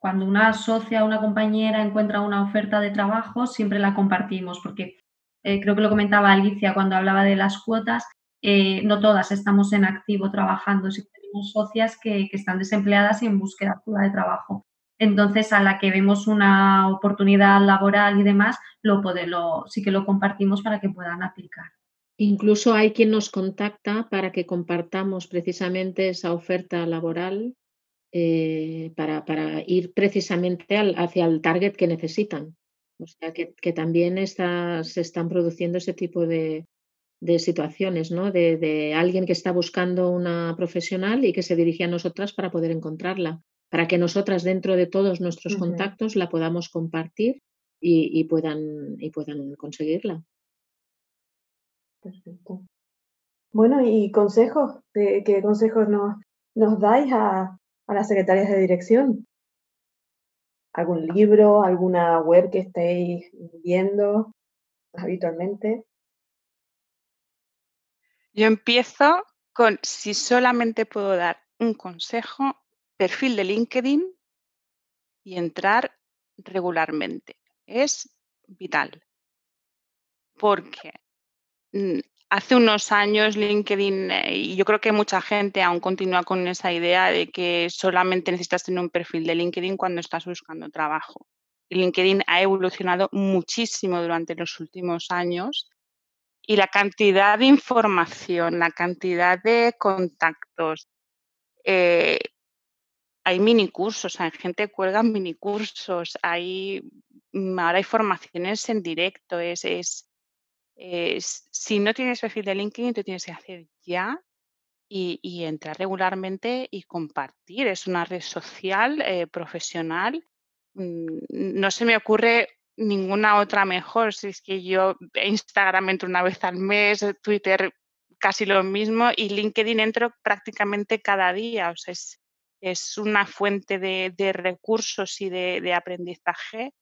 cuando una socia una compañera encuentra una oferta de trabajo, siempre la compartimos, porque eh, creo que lo comentaba Alicia cuando hablaba de las cuotas, eh, no todas estamos en activo trabajando, si tenemos socias que, que, están desempleadas y en búsqueda de trabajo. Entonces, a la que vemos una oportunidad laboral y demás, lo, lo sí que lo compartimos para que puedan aplicar. Incluso hay quien nos contacta para que compartamos precisamente esa oferta laboral eh, para, ir precisamente al, hacia el target que necesitan. O sea, que, también se están produciendo ese tipo de, situaciones, ¿no? De, alguien que está buscando una profesional y que se dirige a nosotras para poder encontrarla, para que nosotras dentro de todos nuestros uh -huh. contactos la podamos compartir y, y, puedan, y puedan conseguirla. Perfecto. Bueno, y consejos, ¿qué, qué consejos nos, nos dais a, a las secretarias de dirección? ¿Algún libro, alguna web que estéis viendo habitualmente? Yo empiezo con, si solamente puedo dar un consejo, perfil de LinkedIn y entrar regularmente. Es vital. Porque mm, hace unos años LinkedIn, eh, y yo creo que mucha gente aún continúa con esa idea de que solamente necesitas tener un perfil de LinkedIn cuando estás buscando trabajo. LinkedIn ha evolucionado muchísimo durante los últimos años y la cantidad de información, la cantidad de contactos, eh, hay minicursos, hay gente que cuelga minicursos, hay, mm, ahora hay formaciones en directo, es, es si no tienes perfil de LinkedIn, te tienes que hacer ya y, y entrar regularmente y compartir. Es una red social eh, profesional. Mm, no se me ocurre ninguna otra mejor. Si es que yo Instagram entro una vez al mes, Twitter casi lo mismo y LinkedIn entro prácticamente cada día. O sea, es, es una fuente de, de recursos y de, de aprendizaje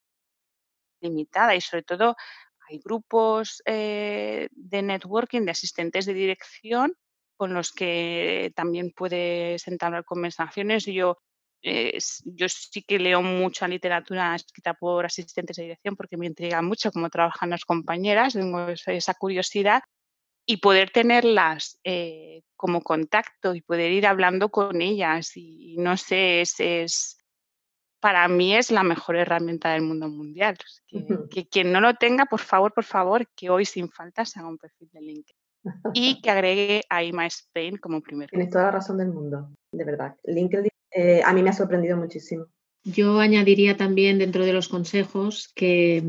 limitada y sobre todo hay grupos eh, de networking, de asistentes de dirección, con los que también puedes entablar conversaciones. Yo, eh, yo sí que leo mucha literatura escrita por asistentes de dirección porque me intriga mucho cómo trabajan las compañeras, tengo esa curiosidad y poder tenerlas eh, como contacto y poder ir hablando con ellas. Y no sé, es, es para mí es la mejor herramienta del mundo mundial. Que, quien no lo tenga, por favor, por favor, que hoy sin falta se haga un perfil de LinkedIn. Y que agregue a IMA Spain como primer. Tienes toda la razón del mundo, de verdad. LinkedIn eh, a mí me ha sorprendido muchísimo. Yo añadiría también dentro de los consejos que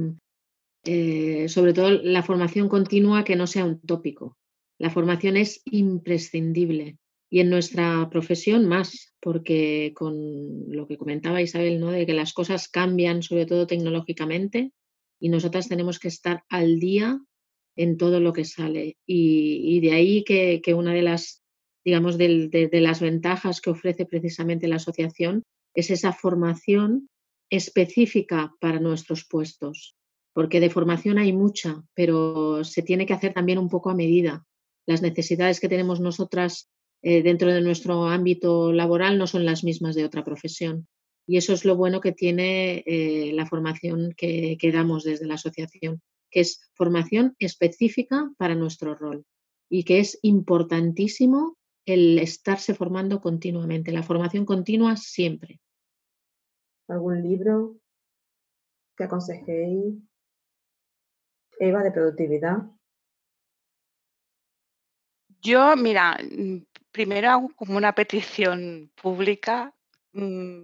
eh, sobre todo la formación continua que no sea un tópico. La formación es imprescindible y en nuestra profesión más, porque con lo que comentaba Isabel, ¿no? de que las cosas cambian, sobre todo tecnológicamente, y nosotras tenemos que estar al día en todo lo que sale. Y, de ahí que, una de las, digamos, de las ventajas que ofrece precisamente la asociación es esa formación específica para nuestros puestos, porque de formación hay mucha, pero se tiene que hacer también un poco a medida. Las necesidades que tenemos nosotras eh, dentro de nuestro ámbito laboral no son las mismas de otra profesión. Y eso es lo bueno que tiene eh, la formación que, que damos desde la asociación, que es formación específica para nuestro rol y que es importantísimo el estarse formando continuamente, la formación continua siempre algún libro que aconsejéis, Eva, de productividad. Yo, mira, mm, primero hago como una petición pública mm,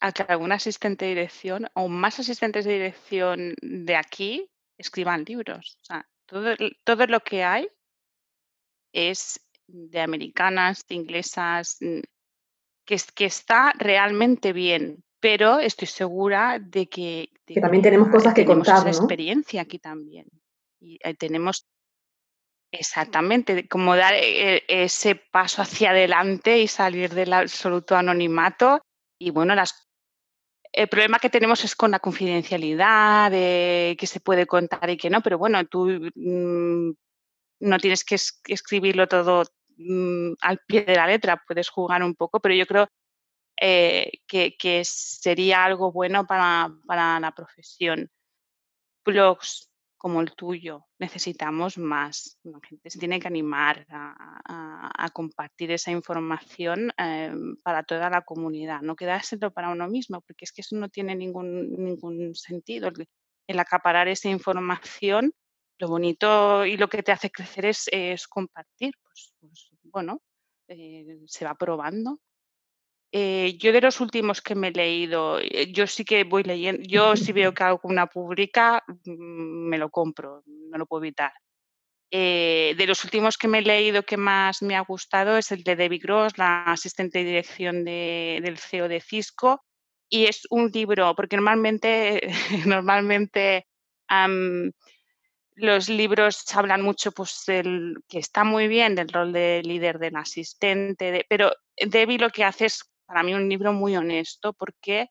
a que algún asistente de dirección o más asistentes de dirección de aquí escriban libros. O sea, todo, todo lo que hay es de americanas, de inglesas, mm, que, que está realmente bien pero estoy segura de que, que también tenemos cosas que tenemos contar, esa experiencia aquí también. Y eh, tenemos exactamente como dar e, e, ese paso hacia adelante y salir del absoluto anonimato. Y bueno, las el problema que tenemos es con la confidencialidad, de que se puede contar y que no, pero bueno, tú mm, no tienes que escribirlo todo mm, al pie de la letra, puedes jugar un poco, pero yo creo eh, que, sería algo bueno para, la profesión. Blogs como el tuyo, necesitamos más. La gente se tiene que animar a, compartir esa información eh, para toda la comunidad, no quedárselo para uno mismo, porque es que eso no tiene ningún, ningún sentido. El, acaparar esa información, lo bonito y lo que te hace crecer es, compartir. Pues, pues bueno, eh, se va probando eh, yo de los últimos que me he leído, eh, yo sí que voy leyendo, yo si veo que alguna pública, mm, me lo compro, no lo puedo evitar. Eh, de los últimos que me he leído que más me ha gustado es el de Debbie Gross, la asistente de dirección del CEO de Cisco, y es un libro, porque normalmente, normalmente los libros hablan mucho, pues, del, que está muy bien del rol de líder del asistente, pero Debbie lo que hace es para mí un libro muy honesto porque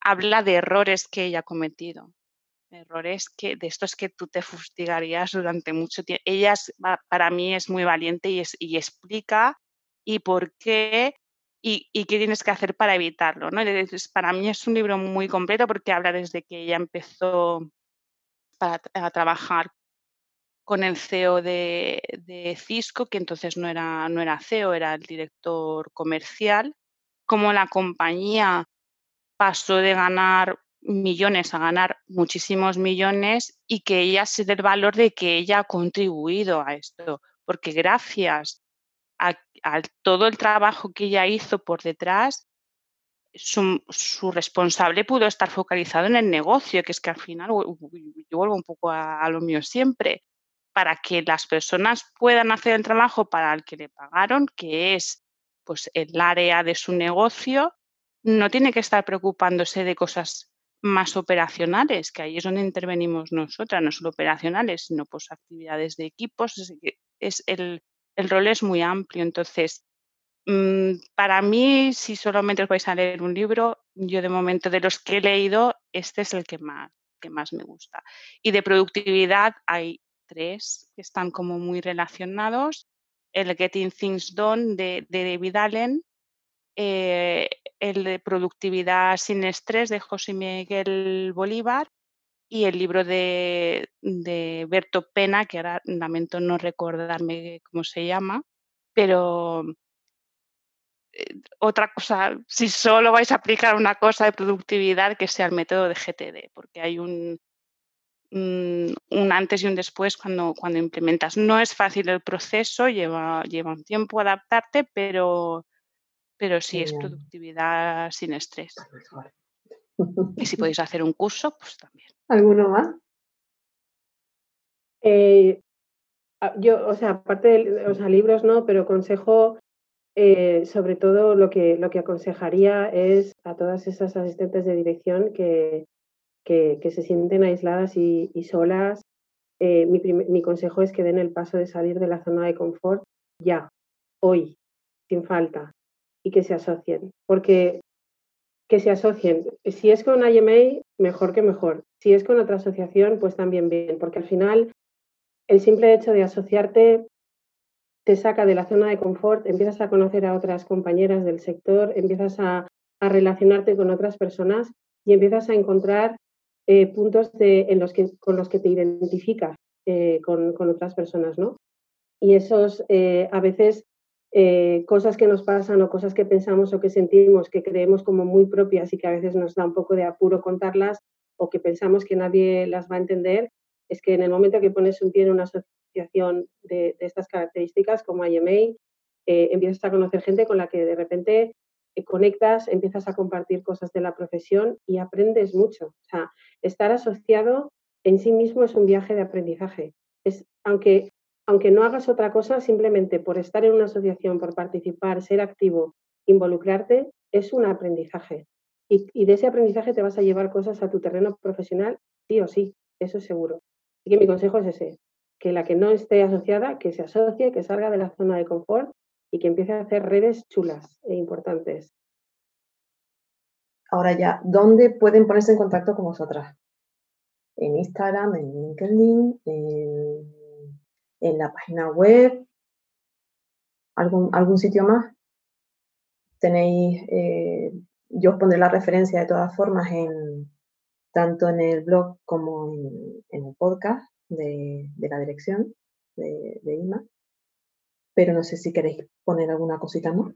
habla de errores que ella ha cometido. Errores que, de estos que tú te fustigarías durante mucho tiempo. Ella para mí es muy valiente y, y explica y por qué y, qué tienes que hacer para evitarlo. ¿no? para mí es un libro muy completo porque habla desde que ella empezó para, a trabajar con el CEO de, de, Cisco, que entonces no era, no era CEO, era el director comercial, cómo la compañía pasó de ganar millones a ganar muchísimos millones y que ella se dé el valor de que ella ha contribuido a esto, porque gracias a, todo el trabajo que ella hizo por detrás, su, responsable pudo estar focalizado en el negocio, que es que al final yo vuelvo un poco a, lo mío siempre, para que las personas puedan hacer el trabajo para el que le pagaron, que es pues el área de su negocio no tiene que estar preocupándose de cosas más operacionales, que ahí es donde intervenimos nosotras, no solo operacionales, sino pues actividades de equipos. Es, el, rol es muy amplio. Entonces, mm, para mí, si solamente os vais a leer un libro, yo de momento de los que he leído, este es el que más, que más me gusta. Y de productividad hay tres que están como muy relacionados el Getting Things Done de, David Allen, eh, el de Productividad sin Estrés de José Miguel Bolívar y el libro de, de, Berto Pena, que ahora lamento no recordarme cómo se llama, pero otra cosa, si solo vais a aplicar una cosa de productividad, que sea el método de GTD, porque hay un, un antes y un después cuando, cuando implementas. No es fácil el proceso, lleva, lleva un tiempo adaptarte, pero, pero sí es productividad sin estrés. Y si podéis hacer un curso, pues también. ¿Alguno más? Eh, ah, yo, o sea, aparte de o sea, libros no, pero consejo, eh, sobre todo lo que, lo que aconsejaría es a todas esas asistentes de dirección que, que, se sienten aisladas y, solas, eh, mi, consejo es que den el paso de salir de la zona de confort ya, hoy, sin falta, y que se asocien. Porque que se asocien. Si es con IMA, mejor que mejor. Si es con otra asociación, pues también bien, porque al final el simple hecho de asociarte te saca de la zona de confort, empiezas a conocer a otras compañeras del sector, empiezas a, a relacionarte con otras personas y empiezas a encontrar eh, puntos en los que, con los que te identificas eh, con, otras personas, ¿no? Y esos, eh, a veces, cosas que nos pasan o cosas que pensamos o que sentimos que creemos como muy propias y que a veces nos da un poco de apuro contarlas o que pensamos que nadie las va a entender, es que en el momento que pones un pie en una asociación de, de estas características como IMA, empiezas a conocer gente con la que de repente conectas, empiezas a compartir cosas de la profesión y aprendes mucho. O sea, estar asociado en sí mismo es un viaje de aprendizaje. Es, aunque, aunque no hagas otra cosa, simplemente por estar en una asociación, por participar, ser activo, involucrarte, es un aprendizaje. Y, y de ese aprendizaje te vas a llevar cosas a tu terreno profesional, sí o sí, eso es seguro. Así que mi consejo es ese, que la que no esté asociada, que se asocie, que salga de la zona de confort y que empiece a hacer redes chulas e importantes. Ahora ya, ¿dónde pueden ponerse en contacto con vosotras? En Instagram, en LinkedIn, en, la página web, algún, algún sitio más. Tenéis, eh, yo os pondré la referencia de todas formas en tanto en el blog como en, el podcast de, la dirección de, de IMA pero no sé si queréis poner alguna cosita más.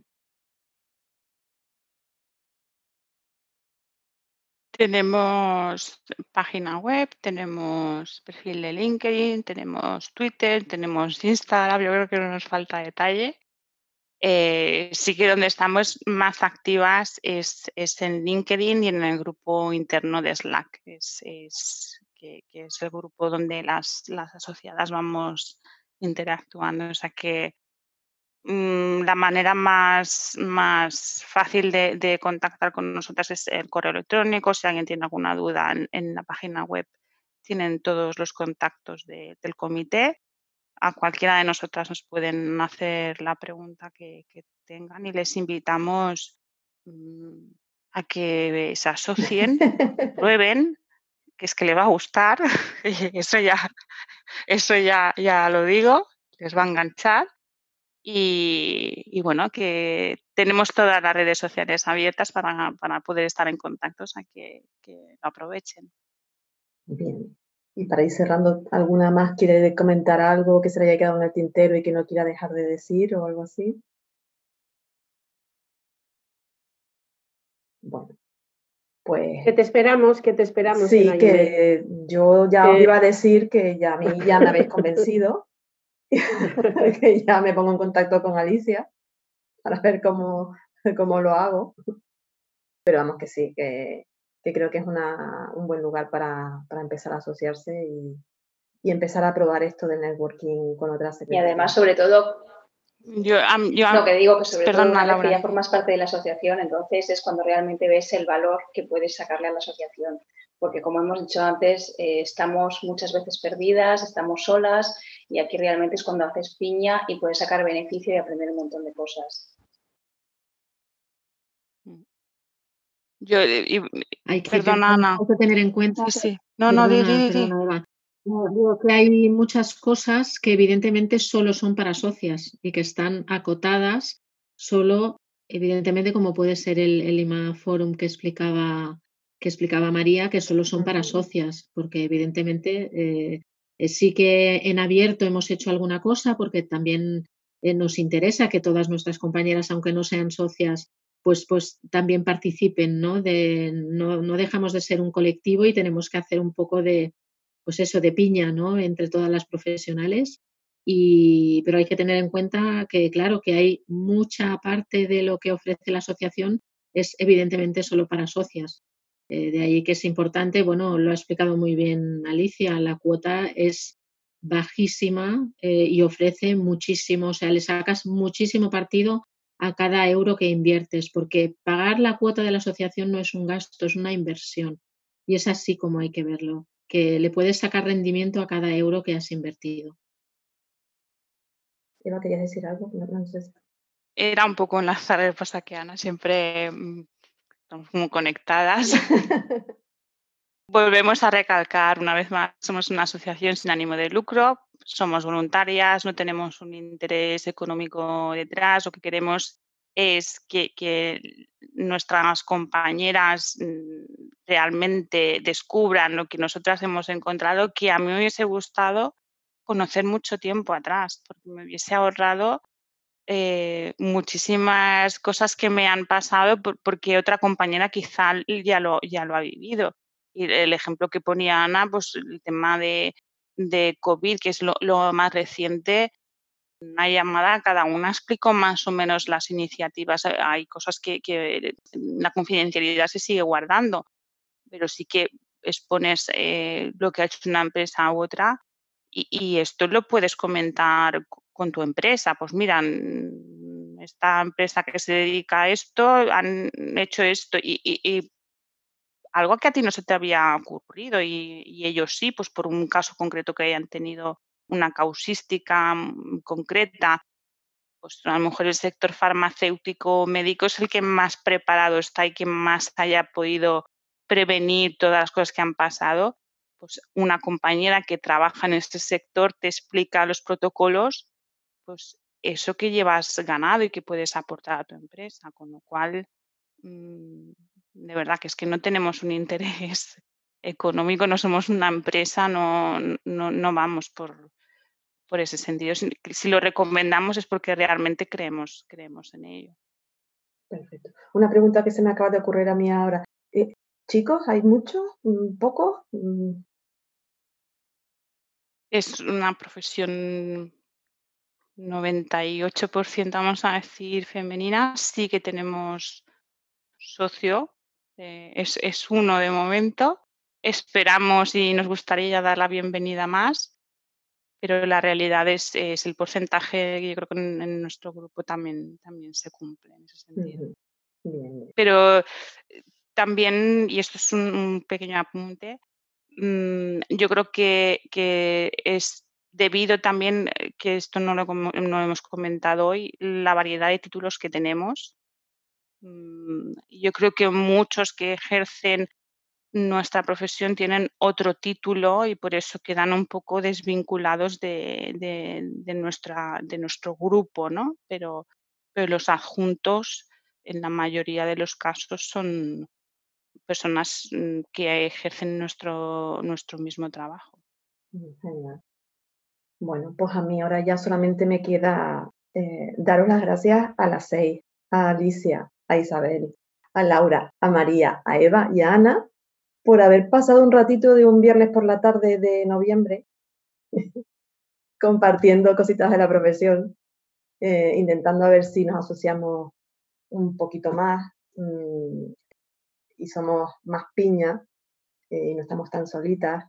Tenemos página web, tenemos perfil de LinkedIn, tenemos Twitter, tenemos Instagram, yo creo que no nos falta detalle. Eh, sí que donde estamos más activas es, en LinkedIn y en el grupo interno de Slack, es, que, es el grupo donde las, las asociadas vamos interactuando. O sea que la manera más, más fácil de, contactar con nosotras es el correo electrónico. Si alguien tiene alguna duda en, la página web, tienen todos los contactos del comité. A cualquiera de nosotras nos pueden hacer la pregunta que, tengan y les invitamos mm, a que se asocien, prueben, que es que le va a gustar. eso ya, eso ya, ya lo digo, les va a enganchar y, bueno, que tenemos todas las redes sociales abiertas para, poder estar en contacto, o sea, que, lo aprovechen. Bien. Y para ir cerrando, ¿alguna más quiere comentar algo que se le haya quedado en el tintero y que no quiera dejar de decir o algo así? Bueno, pues... Que te esperamos, que te esperamos. Sí, que yo ya os iba a decir que ya a mí ya me habéis convencido que ya me pongo en contacto con Alicia para ver cómo, cómo lo hago. Pero vamos que sí, que, creo que es una, un buen lugar para, empezar a asociarse y, empezar a probar esto del networking con otras Y además, sobre todo, yo, lo que digo que sobre todo una que ya formas parte de la asociación, entonces es cuando realmente ves el valor que puedes sacarle a la asociación. Porque como hemos dicho antes, eh, estamos muchas veces perdidas, estamos solas y aquí realmente es cuando haces piña y puedes sacar beneficio y aprender un montón de cosas. Yo, y, hay que, Ana. Hay que tener en cuenta. Sí, No, no, Digo que hay muchas cosas que evidentemente solo son para socias y que están acotadas solo, evidentemente, como puede ser el, el IMA Forum que explicaba, que explicaba María, que solo son para socias, porque evidentemente eh, sí que en abierto hemos hecho alguna cosa porque también eh, nos interesa que todas nuestras compañeras, aunque no sean socias, pues, pues también participen, ¿no? De, no, no dejamos de ser un colectivo y tenemos que hacer un poco de, pues eso, de piña, ¿no? Entre todas las profesionales. Y, pero hay que tener en cuenta que, claro, que hay mucha parte de lo que ofrece la asociación es evidentemente solo para socias. Eh, de ahí que es importante, bueno, lo ha explicado muy bien Alicia, la cuota es bajísima eh, y ofrece muchísimo, o sea, le sacas muchísimo partido a cada euro que inviertes, porque pagar la cuota de la asociación no es un gasto, es una inversión. Y es así como hay que verlo, que le puedes sacar rendimiento a cada euro que has invertido. Eva, ¿querías decir algo? Era un poco enlazar el pasa que Ana siempre mm, como conectadas. Volvemos a recalcar una vez más, somos una asociación sin ánimo de lucro, somos voluntarias, no tenemos un interés económico detrás, lo que queremos es que, nuestras compañeras mm, realmente descubran lo que nosotras hemos encontrado, que a mí me hubiese gustado conocer mucho tiempo atrás, porque me hubiese ahorrado eh, muchísimas cosas que me han pasado porque otra compañera quizá ya lo, ya lo ha vivido. Y el ejemplo que ponía Ana, pues el tema de, de COVID, que es lo, más reciente, una llamada, cada una explicó más o menos las iniciativas. Hay cosas que, la confidencialidad se sigue guardando, pero sí que expones eh, lo que ha hecho una empresa u otra y, esto lo puedes comentar con tu empresa. Pues mira, esta empresa que se dedica a esto han hecho esto y, algo que a ti no se te había ocurrido y, ellos sí, pues por un caso concreto que hayan tenido una causística mm, concreta, pues a lo mejor el sector farmacéutico médico es el que más preparado está y que más haya podido prevenir todas las cosas que han pasado. Pues una compañera que trabaja en este sector te explica los protocolos, pues eso que llevas ganado y que puedes aportar a tu empresa, con lo cual mm, de verdad que es que no tenemos un interés económico, no somos una empresa, no, no, vamos por, por, ese sentido. Si, lo recomendamos es porque realmente creemos, creemos en ello. Perfecto. Una pregunta que se me acaba de ocurrir a mí ahora. Eh, chicos, ¿hay mucho? Mm, ¿Poco? Mm. Es una profesión 98% vamos a decir femenina, sí que tenemos socio eh, es, uno de momento. Esperamos y nos gustaría dar la bienvenida más, pero la realidad es, el porcentaje, yo creo que en, nuestro grupo también, también se cumple en ese sentido. Pero eh, también, y esto es un, pequeño apunte, mm, yo creo que, es debido también, eh, que esto no lo, no hemos comentado hoy, la variedad de títulos que tenemos Mm, yo creo que muchos que ejercen nuestra profesión tienen otro título y por eso quedan un poco desvinculados de, nuestra, de nuestro grupo, ¿no? Pero, pero los adjuntos en la mayoría de los casos son personas mm, que ejercen nuestro, nuestro mismo trabajo. Mm, bueno, pues a mí ahora ya solamente me queda eh, daros las gracias a las seis, a Alicia, a Isabel, a Laura, a María, a Eva y a Ana por haber pasado un ratito de un viernes por la tarde de noviembre compartiendo cositas de la profesión, eh, intentando a ver si nos asociamos un poquito más mm, y somos más piña eh, y no estamos tan solitas,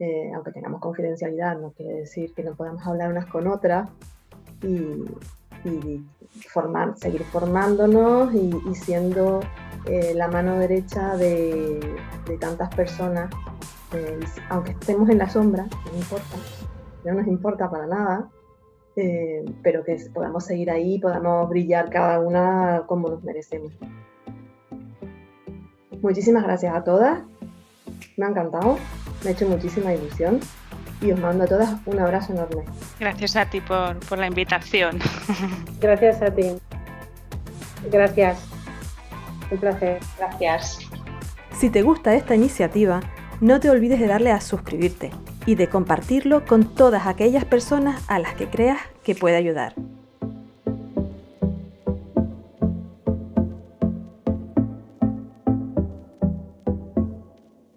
eh, aunque tengamos confidencialidad, no quiere decir que no podamos hablar unas con otras y, formar, seguir formándonos y, siendo eh, la mano derecha de, tantas personas, eh, aunque estemos en la sombra, no importa, no nos importa para nada, pero que podamos seguir ahí, podamos brillar cada una como nos merecemos. Muchísimas gracias a todas, me ha encantado, me ha hecho muchísima ilusión y os mando a todas un abrazo enorme. Gracias a ti por, por la invitación. Gracias a ti. Gracias. Un placer. Gracias. Si te gusta esta iniciativa, no te olvides de darle a suscribirte y de compartirlo con todas aquellas personas a las que creas que puede ayudar.